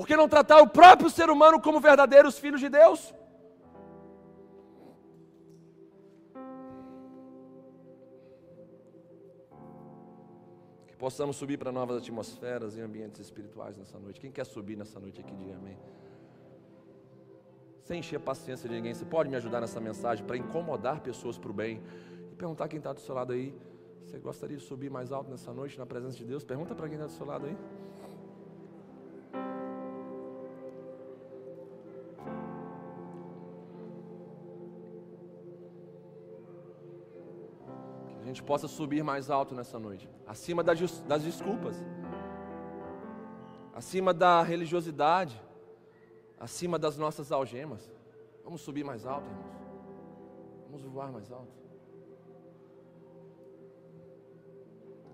Por que não tratar o próprio ser humano como verdadeiros filhos de Deus? Que possamos subir para novas atmosferas e ambientes espirituais nessa noite. Quem quer subir nessa noite aqui, diga amém. Sem encher a paciência de ninguém, você pode me ajudar nessa mensagem para incomodar pessoas para o bem e perguntar quem está do seu lado aí. Você gostaria de subir mais alto nessa noite na presença de Deus? Pergunta para quem está do seu lado aí. Gente possa subir mais alto nessa noite, acima das, das desculpas, acima da religiosidade, acima das nossas algemas. Vamos subir mais alto, irmãos. Vamos voar mais alto.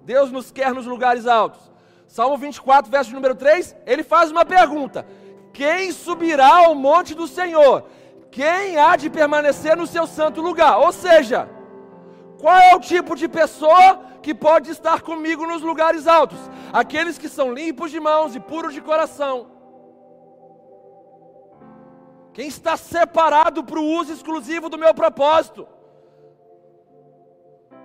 Deus nos quer nos lugares altos. Salmo 24, verso número 3, ele faz uma pergunta: Quem subirá ao monte do Senhor? Quem há de permanecer no seu santo lugar? Ou seja, qual é o tipo de pessoa que pode estar comigo nos lugares altos? Aqueles que são limpos de mãos e puros de coração. Quem está separado para o uso exclusivo do meu propósito.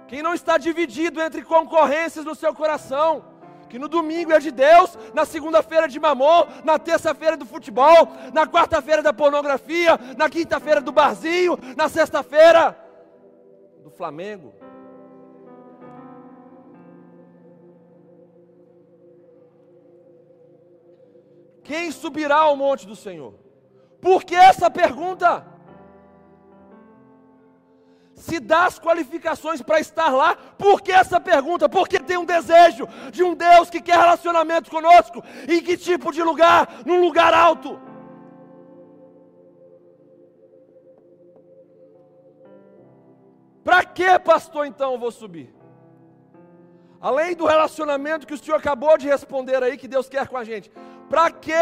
Quem não está dividido entre concorrências no seu coração que no domingo é de Deus, na segunda-feira de mamon, na terça-feira do futebol, na quarta-feira da pornografia, na quinta-feira do barzinho, na sexta-feira Flamengo. Quem subirá ao monte do Senhor? Por que essa pergunta? se dá as qualificações para estar lá, por que essa pergunta? Porque tem um desejo de um Deus que quer relacionamento conosco. Em que tipo de lugar? Num lugar alto. Para que, pastor, então eu vou subir? Além do relacionamento que o senhor acabou de responder aí, que Deus quer com a gente, para que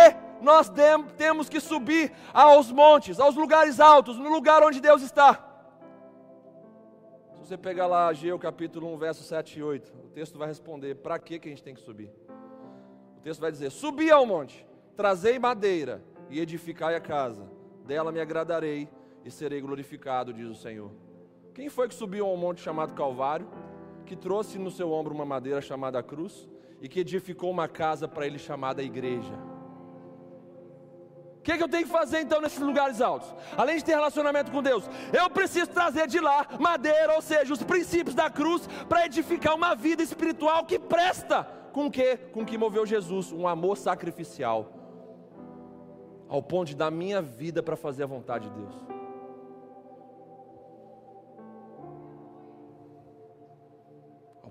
nós temos que subir aos montes, aos lugares altos, no lugar onde Deus está? você pegar lá Ageu capítulo 1, verso 7 e 8, o texto vai responder para que, que a gente tem que subir. O texto vai dizer: Subi ao monte, trazei madeira e edificai a casa, dela me agradarei e serei glorificado, diz o Senhor. Quem foi que subiu a um monte chamado Calvário, que trouxe no seu ombro uma madeira chamada cruz e que edificou uma casa para ele chamada igreja? O que, que, eu tenho que fazer então nesses lugares altos? Além de ter relacionamento com Deus, eu preciso trazer de lá madeira, ou seja, os princípios da cruz, para edificar uma vida espiritual que presta com o que? Com o que moveu Jesus, um amor sacrificial, ao ponto de dar minha vida para fazer a vontade de Deus.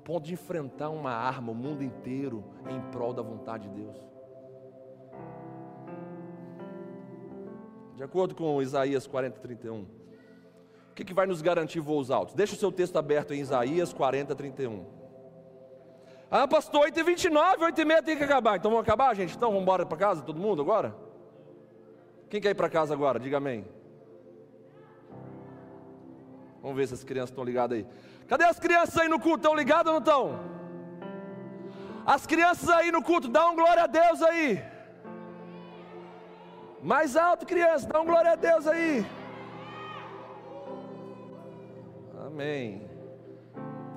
Ponto de enfrentar uma arma, o mundo inteiro, em prol da vontade de Deus. De acordo com Isaías 40, 31. O que, que vai nos garantir voos altos? Deixa o seu texto aberto em Isaías 40, 31. Ah, pastor, 8 e 29, 8 e meia tem que acabar. Então vamos acabar, gente? Então vamos embora para casa, todo mundo agora? Quem quer ir para casa agora? Diga amém. Vamos ver se as crianças estão ligadas aí. Cadê as crianças aí no culto? Estão ligadas ou não estão? As crianças aí no culto, dá um glória a Deus aí. Mais alto, criança, dá um glória a Deus aí. Amém.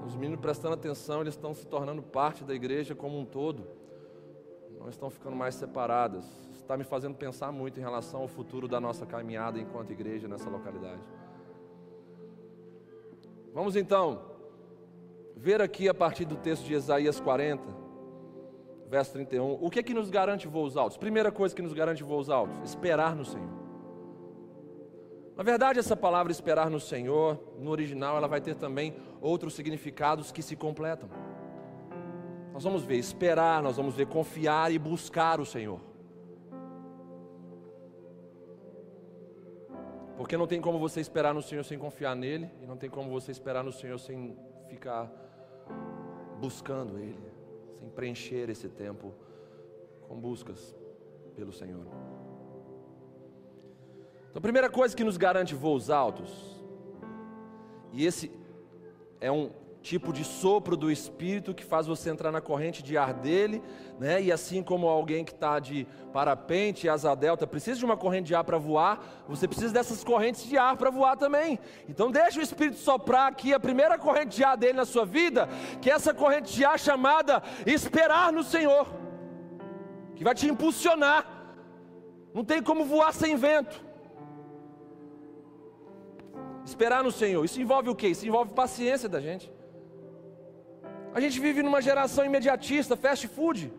Os meninos prestando atenção, eles estão se tornando parte da igreja como um todo. Não estão ficando mais separadas. Está me fazendo pensar muito em relação ao futuro da nossa caminhada enquanto igreja nessa localidade. Vamos então ver aqui a partir do texto de Isaías 40 verso 31. O que é que nos garante voos altos? Primeira coisa que nos garante voos altos: esperar no Senhor. Na verdade, essa palavra esperar no Senhor, no original, ela vai ter também outros significados que se completam. Nós vamos ver esperar, nós vamos ver confiar e buscar o Senhor. Porque não tem como você esperar no Senhor sem confiar nele, e não tem como você esperar no Senhor sem ficar buscando Ele sem preencher esse tempo com buscas pelo Senhor. Então, a primeira coisa que nos garante voos altos, e esse é um tipo de sopro do Espírito que faz você entrar na corrente de ar dele, né? E assim como alguém que está de parapente, asa delta, precisa de uma corrente de ar para voar, você precisa dessas correntes de ar para voar também. Então deixa o Espírito soprar aqui a primeira corrente de ar dele na sua vida, que é essa corrente de ar chamada esperar no Senhor, que vai te impulsionar. Não tem como voar sem vento. Esperar no Senhor, isso envolve o quê? Isso envolve paciência da gente. A gente vive numa geração imediatista, fast food.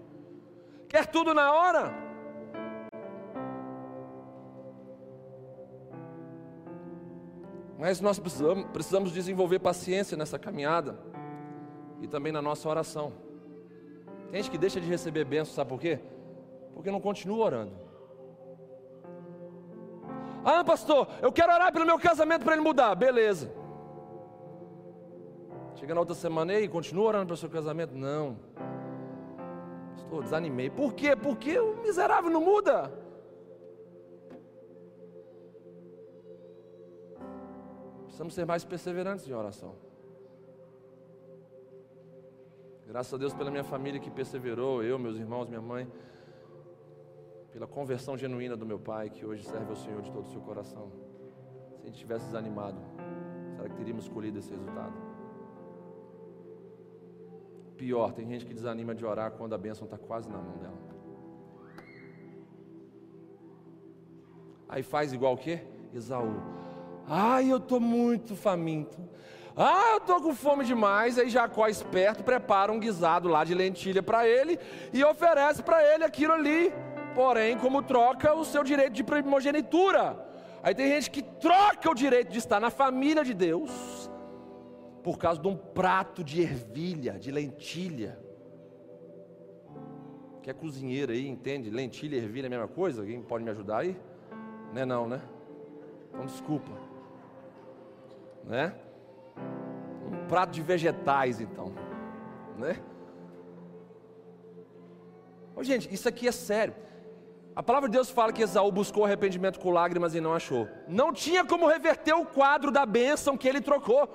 Quer tudo na hora. Mas nós precisamos, precisamos desenvolver paciência nessa caminhada. e também na nossa oração. Tem gente que deixa de receber bênção, sabe por quê? Porque não continua orando. Ah, pastor, eu quero orar pelo meu casamento para ele mudar. Beleza. Chega na outra semana e continua orando pelo seu casamento? Não. Pastor, desanimei. Por quê? Porque o miserável não muda. Precisamos ser mais perseverantes em oração. Graças a Deus pela minha família que perseverou, eu, meus irmãos, minha mãe, pela conversão genuína do meu pai, que hoje serve ao Senhor de todo o seu coração. Se a gente tivesse desanimado, será que teríamos escolhido esse resultado? Pior, tem gente que desanima de orar quando a bênção está quase na mão dela. Aí faz igual o quê? Esaú. Ai, eu estou muito faminto. Ah, eu estou com fome demais. Aí Jacó, esperto, prepara um guisado lá de lentilha para ele e oferece para ele aquilo ali. Porém, como troca o seu direito de primogenitura. Aí tem gente que troca o direito de estar na família de Deus por causa de um prato de ervilha, de lentilha. Que é cozinheiro aí, entende? Lentilha e ervilha é a mesma coisa? Alguém pode me ajudar aí? Não é não, né? Então desculpa. Né? Um prato de vegetais, então. Né? Ô, gente, isso aqui é sério. A palavra de Deus fala que Esaú buscou arrependimento com lágrimas e não achou. Não tinha como reverter o quadro da bênção que ele trocou,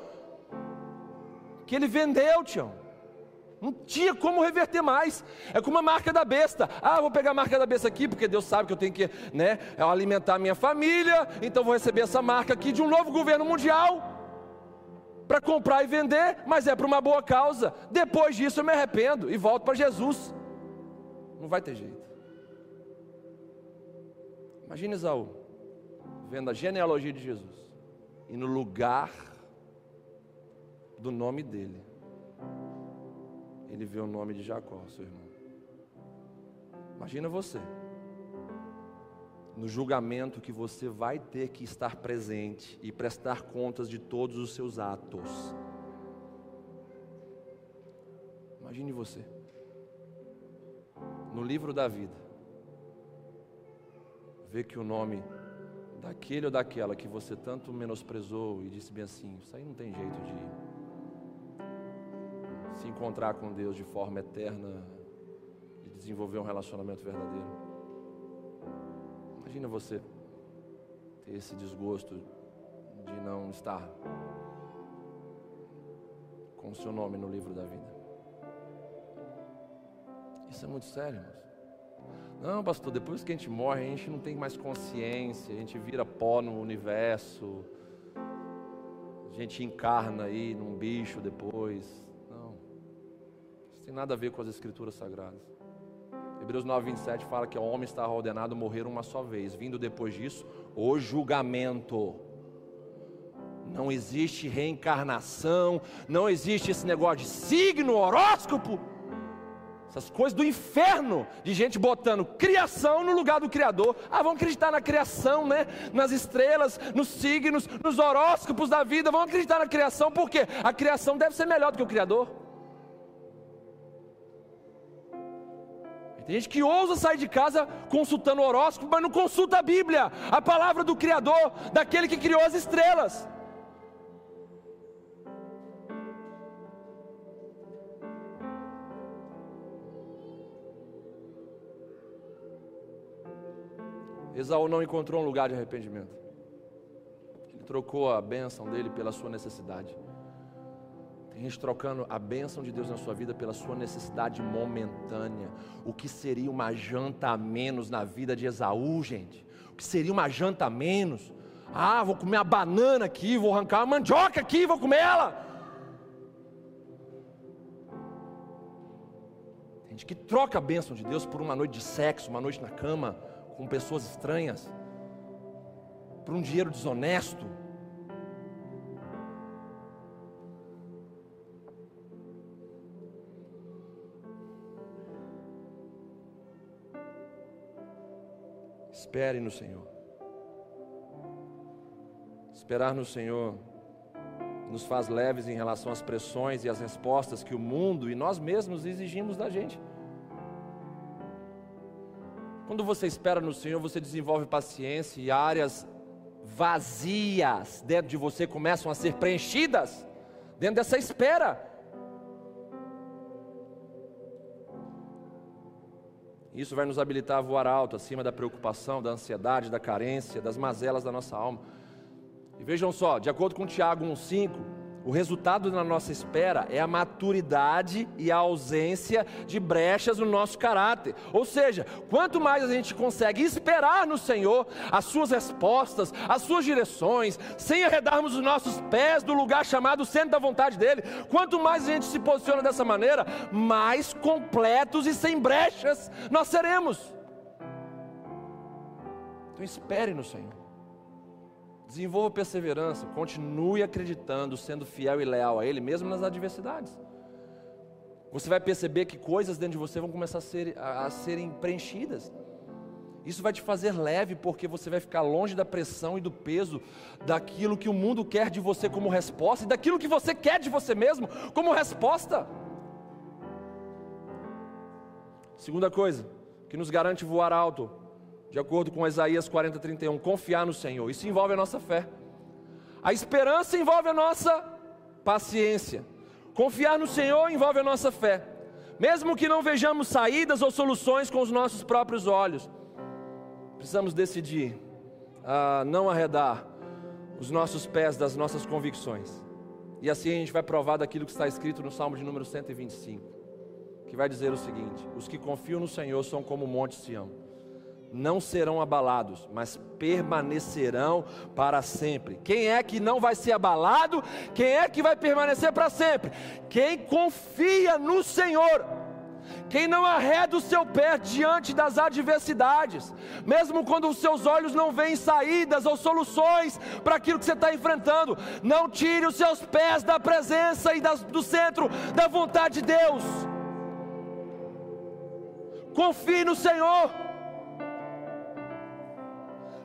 que ele vendeu, Tião. Não tinha como reverter mais. É como a marca da besta. Ah, vou pegar a marca da besta aqui, porque Deus sabe que eu tenho que né, alimentar a minha família, então vou receber essa marca aqui de um novo governo mundial para comprar e vender, mas é para uma boa causa. Depois disso eu me arrependo e volto para Jesus. Não vai ter jeito. Imagina Isaú, vendo a genealogia de Jesus, e no lugar do nome dele, ele vê o nome de Jacó, seu irmão. Imagina você, no julgamento que você vai ter que estar presente e prestar contas de todos os seus atos. Imagine você, no livro da vida, ver que o nome daquele ou daquela que você tanto menosprezou e disse bem assim: Isso aí não tem jeito de se encontrar com Deus de forma eterna e desenvolver um relacionamento verdadeiro. Imagina você ter esse desgosto de não estar com o seu nome no livro da vida. Isso é muito sério, irmãos. Não, pastor, depois que a gente morre, a gente não tem mais consciência, a gente vira pó no universo, a gente encarna aí num bicho depois. Tem nada a ver com as escrituras sagradas. Hebreus 9, 27 fala que o homem está ordenado a morrer uma só vez, vindo depois disso o julgamento. Não existe reencarnação, não existe esse negócio de signo, horóscopo. Essas coisas do inferno, de gente botando criação no lugar do Criador. Ah, vamos acreditar na criação, né? Nas estrelas, nos signos, nos horóscopos da vida. Vamos acreditar na criação, porque a criação deve ser melhor do que o Criador. Tem gente que ousa sair de casa consultando horóscopo, mas não consulta a Bíblia, a palavra do Criador, daquele que criou as estrelas. Esaú não encontrou um lugar de arrependimento. Ele trocou a bênção dele pela sua necessidade. Gente trocando a bênção de Deus na sua vida pela sua necessidade momentânea. O que seria uma janta a menos na vida de Esaú, gente? O que seria uma janta a menos? Ah, vou comer uma banana aqui, vou arrancar uma mandioca aqui, vou comer ela. Tem gente que troca a bênção de Deus por uma noite de sexo, uma noite na cama com pessoas estranhas, por um dinheiro desonesto. Espere no Senhor. Esperar no Senhor nos faz leves em relação às pressões e às respostas que o mundo e nós mesmos exigimos da gente. Quando você espera no Senhor, você desenvolve paciência e áreas vazias dentro de você começam a ser preenchidas dentro dessa espera. Isso vai nos habilitar a voar alto, acima da preocupação, da ansiedade, da carência, das mazelas da nossa alma. E vejam só, de acordo com Tiago 1,5, o resultado da nossa espera é a maturidade e a ausência de brechas no nosso caráter. Ou seja, quanto mais a gente consegue esperar no Senhor as suas respostas, as suas direções, sem arredarmos os nossos pés do lugar chamado centro da vontade dele, quanto mais a gente se posiciona dessa maneira, mais completos e sem brechas nós seremos. Então espere no Senhor. Desenvolva perseverança, continue acreditando, sendo fiel e leal a Ele, mesmo nas adversidades. Você vai perceber que coisas dentro de você vão começar a, ser, a, a serem preenchidas. Isso vai te fazer leve, porque você vai ficar longe da pressão e do peso daquilo que o mundo quer de você como resposta e daquilo que você quer de você mesmo como resposta. Segunda coisa, que nos garante voar alto, de acordo com Isaías 40, 31, confiar no Senhor. Isso envolve a nossa fé. A esperança envolve a nossa paciência. Confiar no Senhor envolve a nossa fé. Mesmo que não vejamos saídas ou soluções com os nossos próprios olhos, precisamos decidir a não arredar os nossos pés das nossas convicções. E assim a gente vai provar daquilo que está escrito no Salmo de número 125, que vai dizer o seguinte: Os que confiam no Senhor são como o monte Sião não serão abalados, mas permanecerão para sempre. Quem é que não vai ser abalado? Quem é que vai permanecer para sempre? Quem confia no Senhor. Quem não arreda o seu pé diante das adversidades, mesmo quando os seus olhos não veem saídas ou soluções para aquilo que você está enfrentando, não tire os seus pés da presença e das, do centro da vontade de Deus. Confie no Senhor.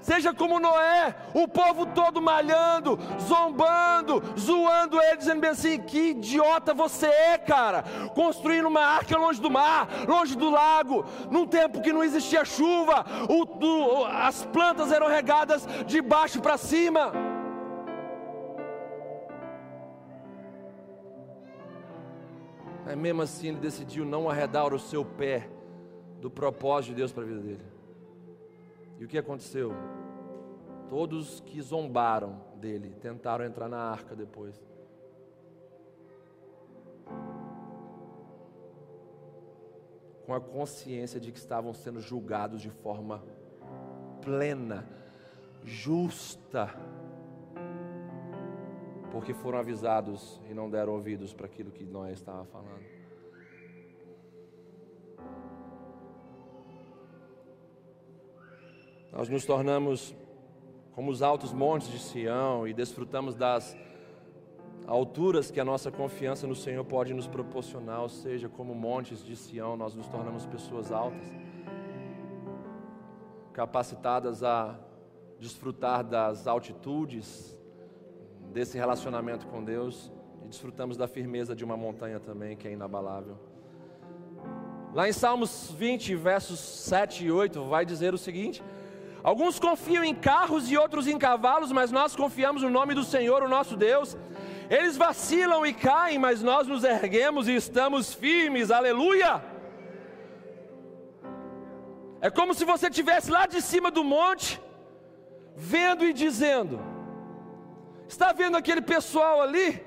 Seja como Noé, o povo todo malhando, zombando, zoando ele, dizendo bem assim: que idiota você é, cara, construindo uma arca longe do mar, longe do lago, num tempo que não existia chuva, o, o, as plantas eram regadas de baixo para cima. Mas mesmo assim ele decidiu não arredar o seu pé do propósito de Deus para a vida dele. E o que aconteceu? Todos que zombaram dele tentaram entrar na arca depois. Com a consciência de que estavam sendo julgados de forma plena, justa, porque foram avisados e não deram ouvidos para aquilo que Noé estava falando. Nós nos tornamos como os altos montes de Sião e desfrutamos das alturas que a nossa confiança no Senhor pode nos proporcionar, ou seja, como montes de Sião, nós nos tornamos pessoas altas, capacitadas a desfrutar das altitudes desse relacionamento com Deus e desfrutamos da firmeza de uma montanha também que é inabalável. Lá em Salmos 20, versos 7 e 8, vai dizer o seguinte: Alguns confiam em carros e outros em cavalos, mas nós confiamos no nome do Senhor, o nosso Deus. Eles vacilam e caem, mas nós nos erguemos e estamos firmes. Aleluia! É como se você estivesse lá de cima do monte, vendo e dizendo: Está vendo aquele pessoal ali?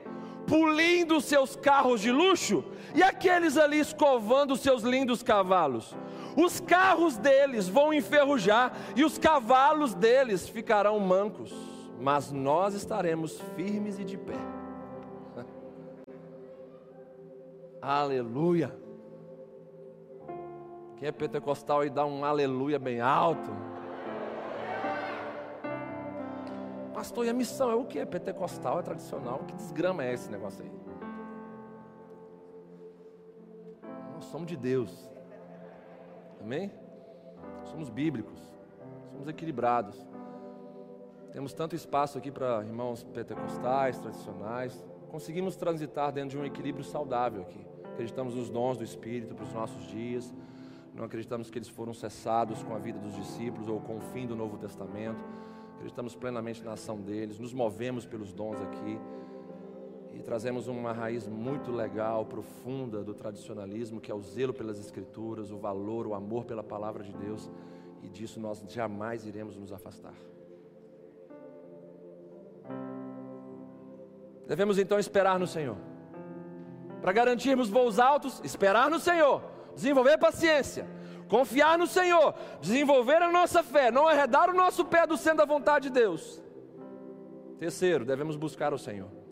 Pulindo seus carros de luxo, e aqueles ali escovando seus lindos cavalos os carros deles vão enferrujar e os cavalos deles ficarão mancos, mas nós estaremos firmes e de pé. aleluia. Quem é pentecostal e dá um aleluia bem alto? Pastor, e a missão é o que? É pentecostal, é tradicional? Que desgrama é esse negócio aí? Nós somos de Deus. Amém? Somos bíblicos, somos equilibrados. Temos tanto espaço aqui para irmãos pentecostais, tradicionais. Conseguimos transitar dentro de um equilíbrio saudável aqui. Acreditamos nos dons do Espírito para os nossos dias. Não acreditamos que eles foram cessados com a vida dos discípulos ou com o fim do Novo Testamento. Acreditamos plenamente na ação deles. Nos movemos pelos dons aqui. E trazemos uma raiz muito legal, profunda do tradicionalismo, que é o zelo pelas Escrituras, o valor, o amor pela palavra de Deus. E disso nós jamais iremos nos afastar. Devemos então esperar no Senhor. Para garantirmos voos altos, esperar no Senhor, desenvolver paciência, confiar no Senhor, desenvolver a nossa fé, não arredar o nosso pé do centro da vontade de Deus. Terceiro, devemos buscar o Senhor.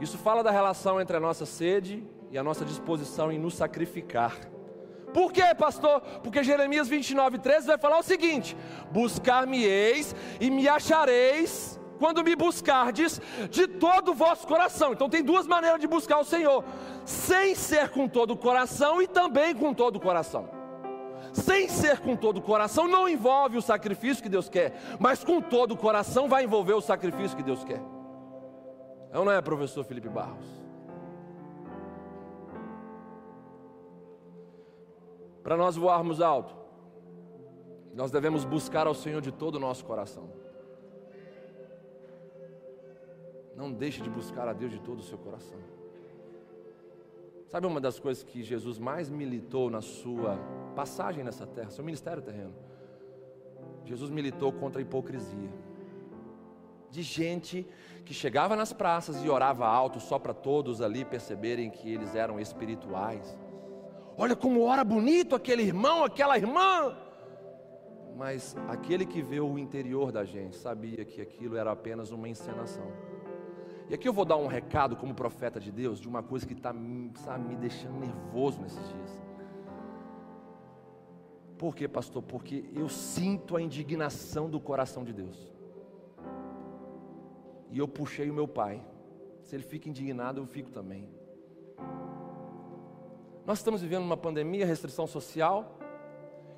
Isso fala da relação entre a nossa sede e a nossa disposição em nos sacrificar. Por quê, pastor? Porque Jeremias 29, 13 vai falar o seguinte: Buscar-me-eis e me achareis quando me buscardes de todo o vosso coração. Então tem duas maneiras de buscar o Senhor: sem ser com todo o coração e também com todo o coração. Sem ser com todo o coração não envolve o sacrifício que Deus quer, mas com todo o coração vai envolver o sacrifício que Deus quer. É ou não é, professor Felipe Barros? Para nós voarmos alto, nós devemos buscar ao Senhor de todo o nosso coração. Não deixe de buscar a Deus de todo o seu coração. Sabe uma das coisas que Jesus mais militou na sua passagem nessa terra, seu ministério terreno? Jesus militou contra a hipocrisia. De gente que chegava nas praças e orava alto só para todos ali perceberem que eles eram espirituais. Olha como ora bonito aquele irmão, aquela irmã. Mas aquele que vê o interior da gente sabia que aquilo era apenas uma encenação. E aqui eu vou dar um recado como profeta de Deus de uma coisa que está me deixando nervoso nesses dias. Por quê, pastor? Porque eu sinto a indignação do coração de Deus. E eu puxei o meu pai. Se ele fica indignado, eu fico também. Nós estamos vivendo uma pandemia, restrição social,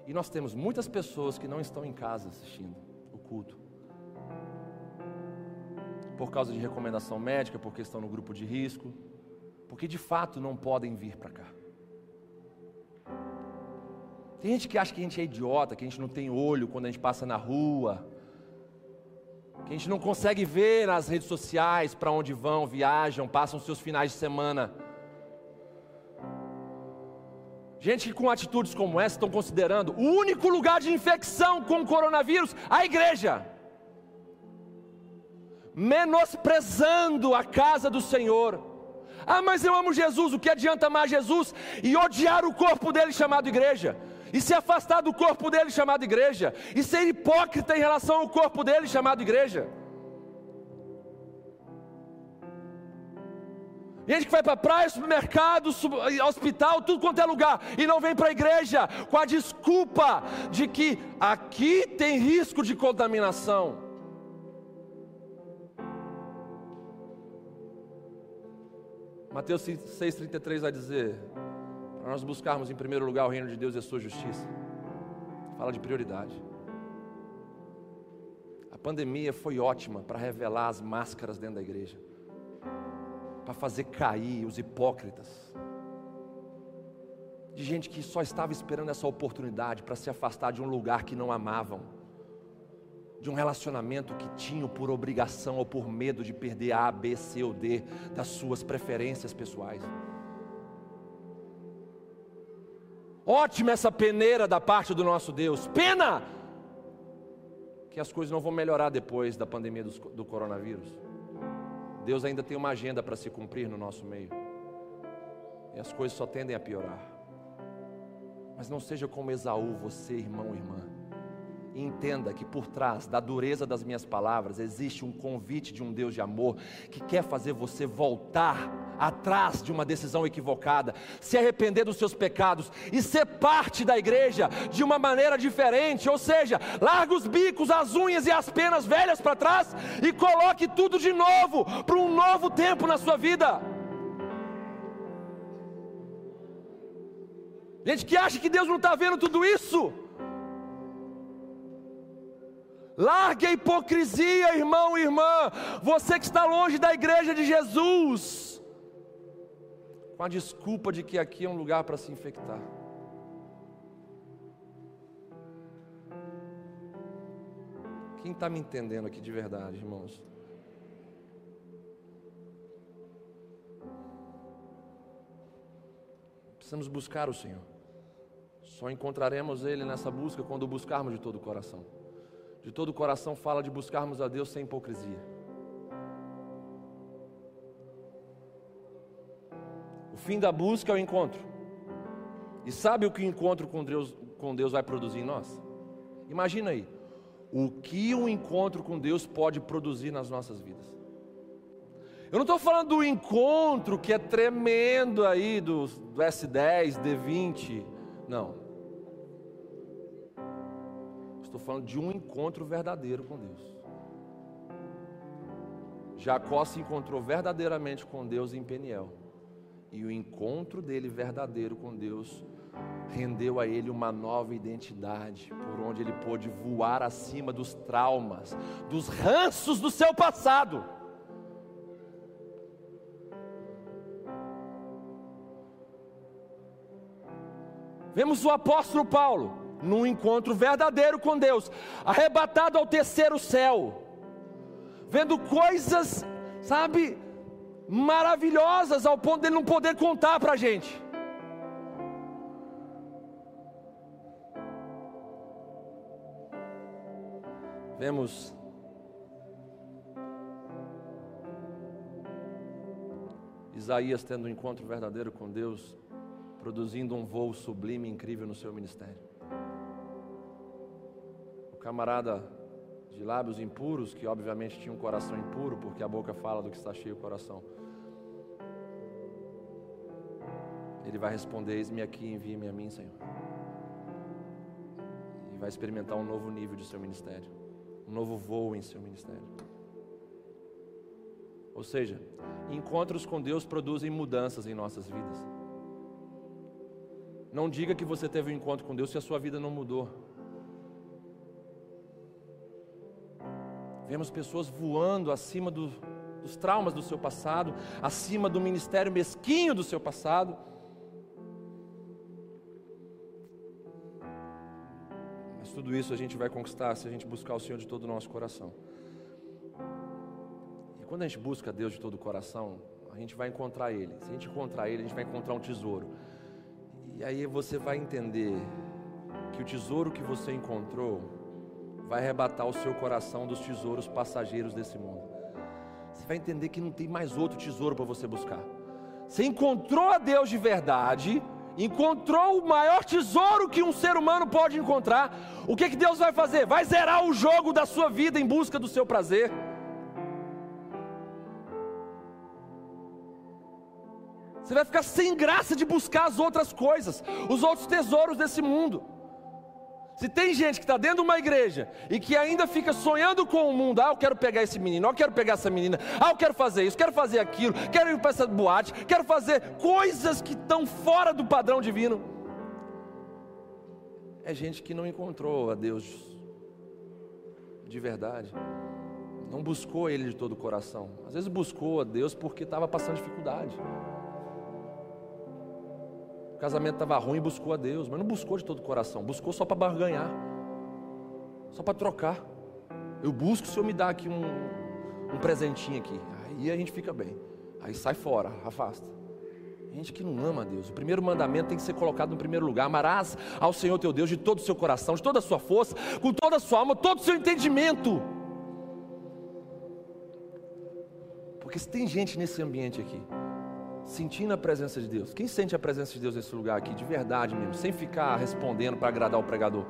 e nós temos muitas pessoas que não estão em casa assistindo o culto por causa de recomendação médica, porque estão no grupo de risco, porque de fato não podem vir para cá. Tem gente que acha que a gente é idiota, que a gente não tem olho quando a gente passa na rua, que a gente não consegue ver nas redes sociais para onde vão, viajam, passam seus finais de semana. Gente que com atitudes como essa estão considerando o único lugar de infecção com o coronavírus a igreja menosprezando a casa do Senhor. Ah, mas eu amo Jesus, o que adianta amar Jesus e odiar o corpo dele chamado igreja? E se afastar do corpo dele chamado igreja? E ser hipócrita em relação ao corpo dele chamado igreja? Gente que vai para praia, supermercado, hospital, tudo quanto é lugar, e não vem para a igreja com a desculpa de que aqui tem risco de contaminação. Mateus 6,33 vai dizer: para nós buscarmos em primeiro lugar o reino de Deus e a sua justiça. Fala de prioridade. A pandemia foi ótima para revelar as máscaras dentro da igreja, para fazer cair os hipócritas, de gente que só estava esperando essa oportunidade para se afastar de um lugar que não amavam de um relacionamento que tinham por obrigação ou por medo de perder A, B, C ou D das suas preferências pessoais. Ótima essa peneira da parte do nosso Deus. Pena que as coisas não vão melhorar depois da pandemia do, do coronavírus. Deus ainda tem uma agenda para se cumprir no nosso meio. E as coisas só tendem a piorar. Mas não seja como Esaú, você, irmão, irmã entenda que por trás da dureza das minhas palavras existe um convite de um Deus de amor que quer fazer você voltar atrás de uma decisão equivocada, se arrepender dos seus pecados e ser parte da igreja de uma maneira diferente, ou seja, larga os bicos, as unhas e as penas velhas para trás e coloque tudo de novo para um novo tempo na sua vida. Gente que acha que Deus não está vendo tudo isso, Largue a hipocrisia, irmão e irmã. Você que está longe da igreja de Jesus, com a desculpa de que aqui é um lugar para se infectar. Quem está me entendendo aqui de verdade, irmãos? Precisamos buscar o Senhor. Só encontraremos Ele nessa busca quando o buscarmos de todo o coração de todo o coração fala de buscarmos a Deus sem hipocrisia. Fim da busca é o encontro. E sabe o que o encontro com Deus, com Deus vai produzir em nós? Imagina aí, o que um encontro com Deus pode produzir nas nossas vidas. Eu não estou falando do encontro que é tremendo aí do, do S10, D20, não. Estou falando de um encontro verdadeiro com Deus. Jacó se encontrou verdadeiramente com Deus em Peniel. E o encontro dele verdadeiro com Deus rendeu a ele uma nova identidade, por onde ele pôde voar acima dos traumas, dos ranços do seu passado. Vemos o apóstolo Paulo, num encontro verdadeiro com Deus, arrebatado ao terceiro céu, vendo coisas, sabe, maravilhosas ao ponto de ele não poder contar para a gente. Vemos Isaías tendo um encontro verdadeiro com Deus, produzindo um voo sublime e incrível no seu ministério camarada de lábios impuros, que obviamente tinha um coração impuro, porque a boca fala do que está cheio o coração. Ele vai responder: Eis-me aqui, envie-me a mim, Senhor. E vai experimentar um novo nível de seu ministério, um novo voo em seu ministério. Ou seja, encontros com Deus produzem mudanças em nossas vidas. Não diga que você teve um encontro com Deus se a sua vida não mudou. Vemos pessoas voando acima do, dos traumas do seu passado, acima do ministério mesquinho do seu passado. Mas tudo isso a gente vai conquistar se a gente buscar o Senhor de todo o nosso coração. E quando a gente busca Deus de todo o coração, a gente vai encontrar Ele. Se a gente encontrar Ele, a gente vai encontrar um tesouro. E aí você vai entender que o tesouro que você encontrou vai arrebatar o seu coração dos tesouros passageiros desse mundo. Você vai entender que não tem mais outro tesouro para você buscar. Você encontrou a Deus de verdade, encontrou o maior tesouro que um ser humano pode encontrar. O que, que Deus vai fazer? Vai zerar o jogo da sua vida em busca do seu prazer. Você vai ficar sem graça de buscar as outras coisas, os outros tesouros desse mundo. Se tem gente que está dentro de uma igreja e que ainda fica sonhando com o mundo, ah, eu quero pegar esse menino, ah, eu quero pegar essa menina, ah, eu quero fazer isso, quero fazer aquilo, quero ir para essa boate, quero fazer coisas que estão fora do padrão divino. É gente que não encontrou a Deus de verdade, não buscou Ele de todo o coração. Às vezes buscou a Deus porque estava passando dificuldade. O casamento estava ruim e buscou a Deus, mas não buscou de todo o coração, buscou só para barganhar, só para trocar. Eu busco, o Senhor me dá aqui um, um presentinho aqui. Aí a gente fica bem. Aí sai fora, afasta. Gente que não ama a Deus. O primeiro mandamento tem que ser colocado no primeiro lugar. Amarás ao Senhor teu Deus de todo o seu coração, de toda a sua força, com toda a sua alma, todo o seu entendimento. Porque se tem gente nesse ambiente aqui sentindo a presença de Deus. Quem sente a presença de Deus nesse lugar aqui, de verdade mesmo, sem ficar respondendo para agradar o pregador?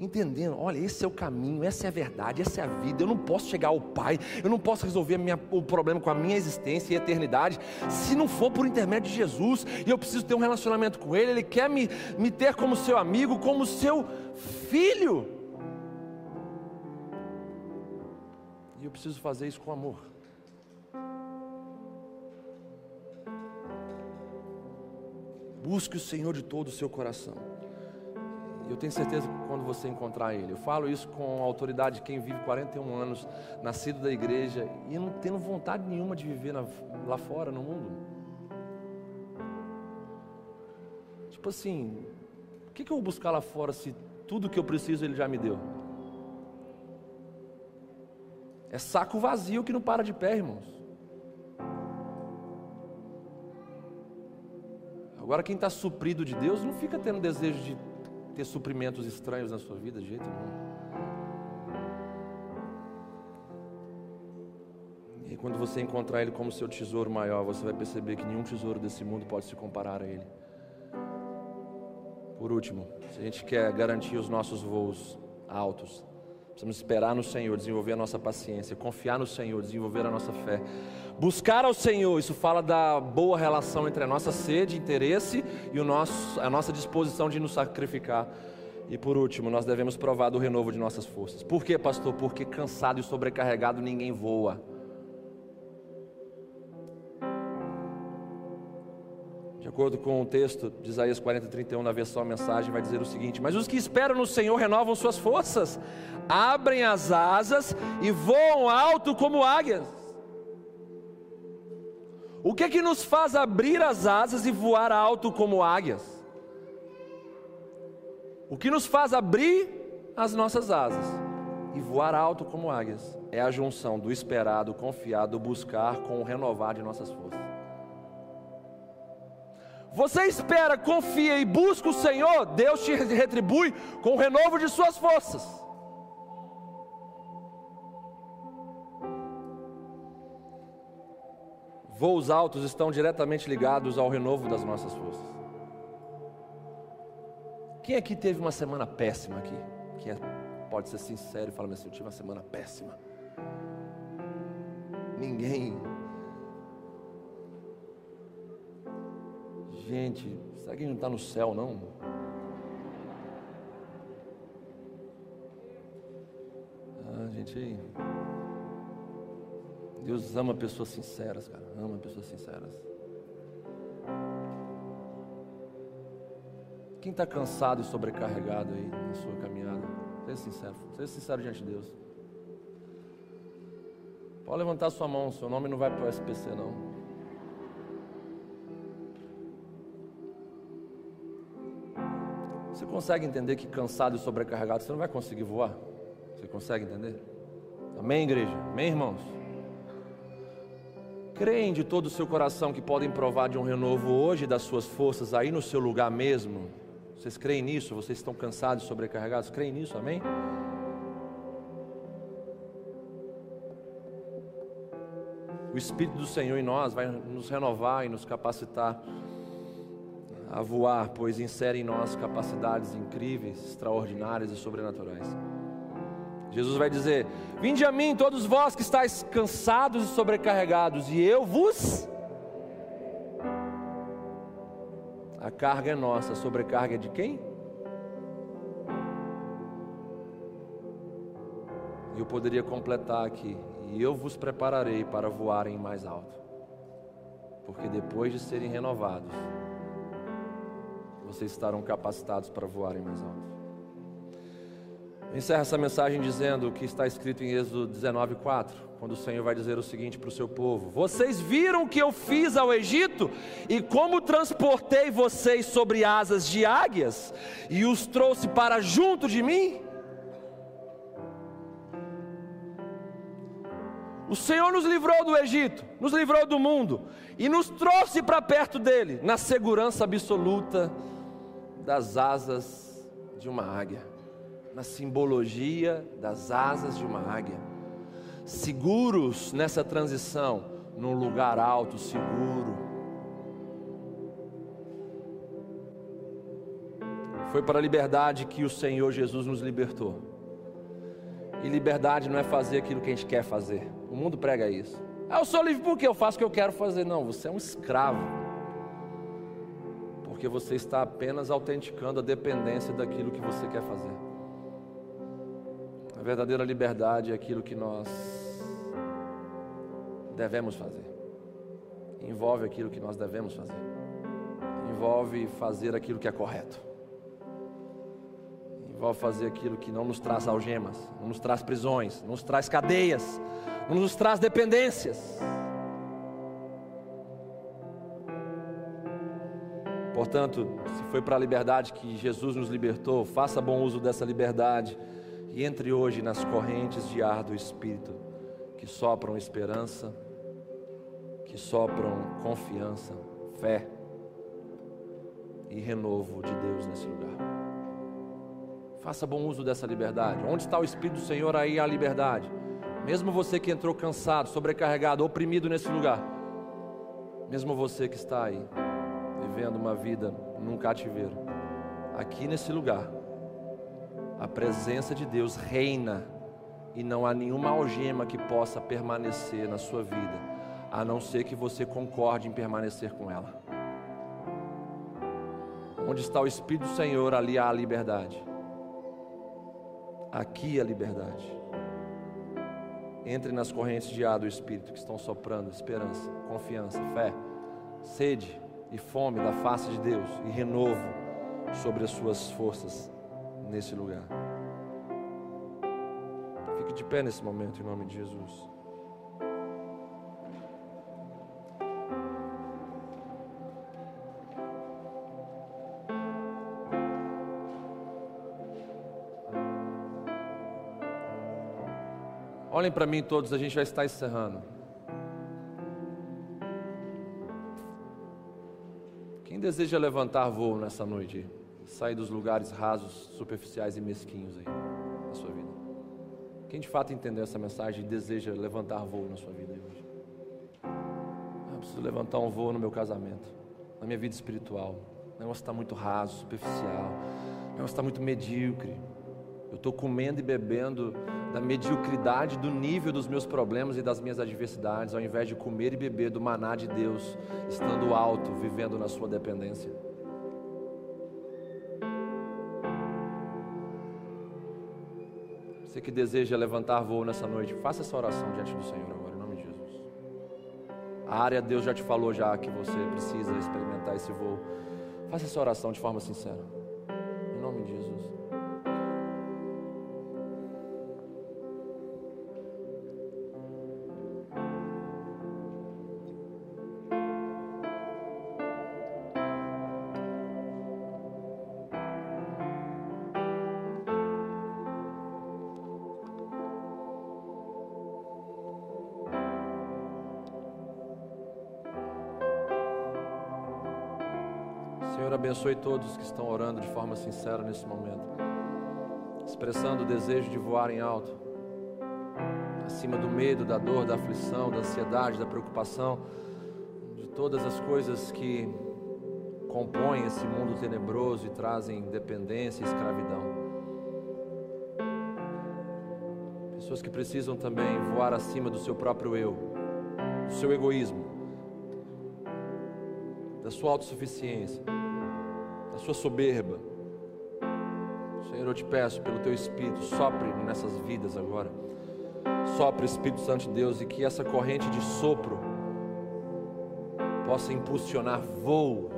Entendendo, olha, esse é o caminho, essa é a verdade, essa é a vida. Eu não posso chegar ao Pai, eu não posso resolver minha, o problema com a minha existência e eternidade se não for por intermédio de Jesus. E eu preciso ter um relacionamento com Ele. Ele quer me, me ter como seu amigo, como seu filho. E eu preciso fazer isso com amor. Busque o Senhor de todo o seu coração. Eu tenho certeza que quando você encontrar Ele, eu falo isso com autoridade de quem vive 41 anos, nascido da igreja e não tendo vontade nenhuma de viver na, lá fora, no mundo. Tipo assim, o que, que eu vou buscar lá fora se tudo que eu preciso Ele já me deu? É saco vazio que não para de pé, irmãos. Agora, quem está suprido de Deus não fica tendo desejo de ter suprimentos estranhos na sua vida, de jeito nenhum. E quando você encontrar Ele como seu tesouro maior, você vai perceber que nenhum tesouro desse mundo pode se comparar a Ele. Por último, se a gente quer garantir os nossos voos altos, precisamos esperar no Senhor, desenvolver a nossa paciência, confiar no Senhor, desenvolver a nossa fé. Buscar ao Senhor, isso fala da boa relação entre a nossa sede, interesse e o nosso, a nossa disposição de nos sacrificar. E por último, nós devemos provar do renovo de nossas forças. Por quê, pastor? Porque cansado e sobrecarregado ninguém voa. De acordo com o texto de Isaías 40, 31, na versão mensagem, vai dizer o seguinte: Mas os que esperam no Senhor renovam suas forças, abrem as asas e voam alto como águias. O que é que nos faz abrir as asas e voar alto como águias? O que nos faz abrir as nossas asas e voar alto como águias é a junção do esperado, confiado, buscar com o renovar de nossas forças. Você espera, confia e busca o Senhor, Deus te retribui com o renovo de suas forças. Voos altos estão diretamente ligados ao renovo das nossas forças. Quem aqui teve uma semana péssima aqui? Quem é, pode ser sincero e falar assim, eu tive uma semana péssima. Ninguém. Gente, será que a gente não está no céu não? Ah, gente. Deus ama pessoas sinceras, cara. Ama pessoas sinceras. Quem está cansado e sobrecarregado aí na sua caminhada? Seja sincero. Seja sincero diante de Deus. Pode levantar sua mão. Seu nome não vai para o SPC, não. Você consegue entender que cansado e sobrecarregado você não vai conseguir voar? Você consegue entender? Amém, igreja? Amém, irmãos? creem de todo o seu coração que podem provar de um renovo hoje das suas forças aí no seu lugar mesmo? Vocês creem nisso? Vocês estão cansados e sobrecarregados? Creem nisso? Amém? O Espírito do Senhor em nós vai nos renovar e nos capacitar a voar, pois insere em nós capacidades incríveis, extraordinárias e sobrenaturais. Jesus vai dizer: Vinde a mim, todos vós que estáis cansados e sobrecarregados, e eu vos. A carga é nossa, a sobrecarga é de quem? E eu poderia completar aqui: E eu vos prepararei para voarem mais alto, porque depois de serem renovados, vocês estarão capacitados para voarem mais alto. Encerra essa mensagem dizendo o que está escrito em Êxodo 19:4, quando o Senhor vai dizer o seguinte para o seu povo: Vocês viram o que eu fiz ao Egito e como transportei vocês sobre asas de águias e os trouxe para junto de mim? O Senhor nos livrou do Egito, nos livrou do mundo e nos trouxe para perto dele, na segurança absoluta das asas de uma águia na simbologia das asas de uma águia, seguros nessa transição, num lugar alto, seguro. Foi para a liberdade que o Senhor Jesus nos libertou. E liberdade não é fazer aquilo que a gente quer fazer. O mundo prega isso. Ah, eu sou livre porque eu faço o que eu quero fazer. Não, você é um escravo. Porque você está apenas autenticando a dependência daquilo que você quer fazer. A verdadeira liberdade é aquilo que nós devemos fazer. Envolve aquilo que nós devemos fazer. Envolve fazer aquilo que é correto. Envolve fazer aquilo que não nos traz algemas, não nos traz prisões, não nos traz cadeias, não nos traz dependências. Portanto, se foi para a liberdade que Jesus nos libertou, faça bom uso dessa liberdade e entre hoje nas correntes de ar do Espírito que sopram esperança, que sopram confiança, fé e renovo de Deus nesse lugar. Faça bom uso dessa liberdade. Onde está o Espírito do Senhor, aí há liberdade. Mesmo você que entrou cansado, sobrecarregado, oprimido nesse lugar, mesmo você que está aí, vivendo uma vida num cativeiro, aqui nesse lugar, a presença de Deus reina e não há nenhuma algema que possa permanecer na sua vida, a não ser que você concorde em permanecer com ela. Onde está o Espírito do Senhor, ali há a liberdade. Aqui a liberdade. Entre nas correntes de ar do Espírito que estão soprando esperança, confiança, fé, sede e fome da face de Deus e renovo sobre as suas forças nesse lugar. Fique de pé nesse momento em nome de Jesus. Olhem para mim todos, a gente já está encerrando. Deseja levantar voo nessa noite? Sair dos lugares rasos, superficiais e mesquinhos aí na sua vida. Quem de fato entendeu essa mensagem e deseja levantar voo na sua vida hoje? Ah, eu preciso levantar um voo no meu casamento, na minha vida espiritual. O negócio está muito raso, superficial. O negócio está muito medíocre. Eu estou comendo e bebendo da mediocridade do nível dos meus problemas e das minhas adversidades, ao invés de comer e beber do maná de Deus, estando alto, vivendo na sua dependência. Você que deseja levantar voo nessa noite, faça essa oração diante do Senhor agora, em nome de Jesus. A área Deus já te falou já que você precisa experimentar esse voo. Faça essa oração de forma sincera. Em nome de Jesus. Abençoe todos que estão orando de forma sincera nesse momento, expressando o desejo de voar em alto, acima do medo, da dor, da aflição, da ansiedade, da preocupação, de todas as coisas que compõem esse mundo tenebroso e trazem dependência e escravidão. Pessoas que precisam também voar acima do seu próprio eu, do seu egoísmo, da sua autossuficiência a sua soberba. Senhor, eu te peço pelo teu Espírito, sopre nessas vidas agora. Sopre, Espírito Santo de Deus, e que essa corrente de sopro possa impulsionar voos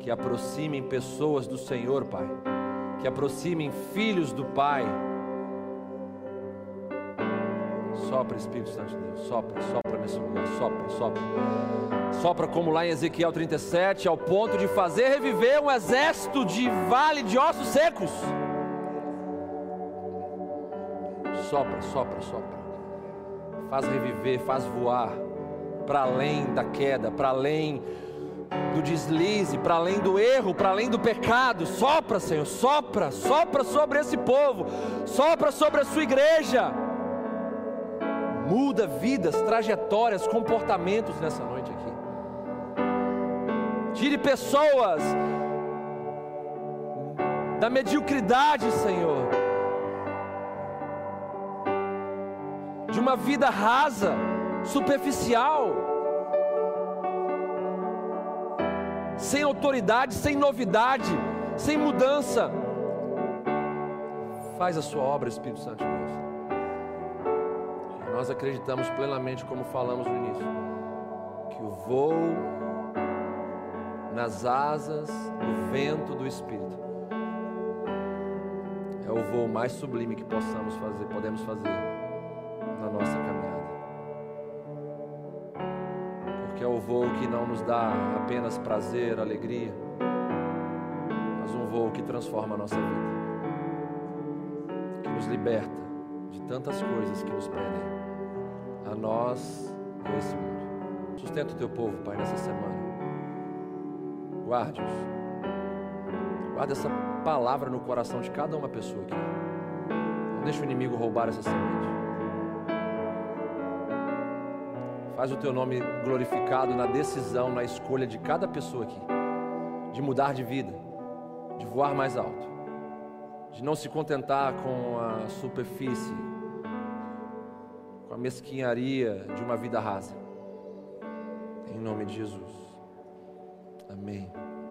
que aproximem pessoas do Senhor, Pai, que aproximem filhos do Pai. Sopra, Espírito Santo de Deus, sopra, sopra nesse lugar, sopra, sopra. Sopra como lá em Ezequiel 37, ao ponto de fazer reviver um exército de vale de ossos secos. Sopra, sopra, sopra. Faz reviver, faz voar para além da queda, para além do deslize, para além do erro, para além do pecado. Sopra, Senhor, sopra, sopra sobre esse povo, sopra sobre a sua igreja. Muda vidas, trajetórias, comportamentos nessa noite aqui. Tire pessoas da mediocridade, Senhor. De uma vida rasa, superficial, sem autoridade, sem novidade, sem mudança. Faz a sua obra, Espírito Santo de Deus. Nós acreditamos plenamente, como falamos no início, que o voo nas asas do vento do Espírito o voo mais sublime que possamos fazer, podemos fazer na nossa caminhada. Porque é o voo que não nos dá apenas prazer, alegria, mas um voo que transforma a nossa vida, que nos liberta de tantas coisas que nos prendem a nós e esse mundo. Sustenta o teu povo, Pai, nessa semana. Guarde-os. Guarda essa palavra no coração de cada uma pessoa aqui. Não deixe o inimigo roubar essa semente. Faz o teu nome glorificado na decisão, na escolha de cada pessoa aqui, de mudar de vida, de voar mais alto, de não se contentar com a superfície, a mesquinharia de uma vida rasa. Em nome de Jesus. Amém.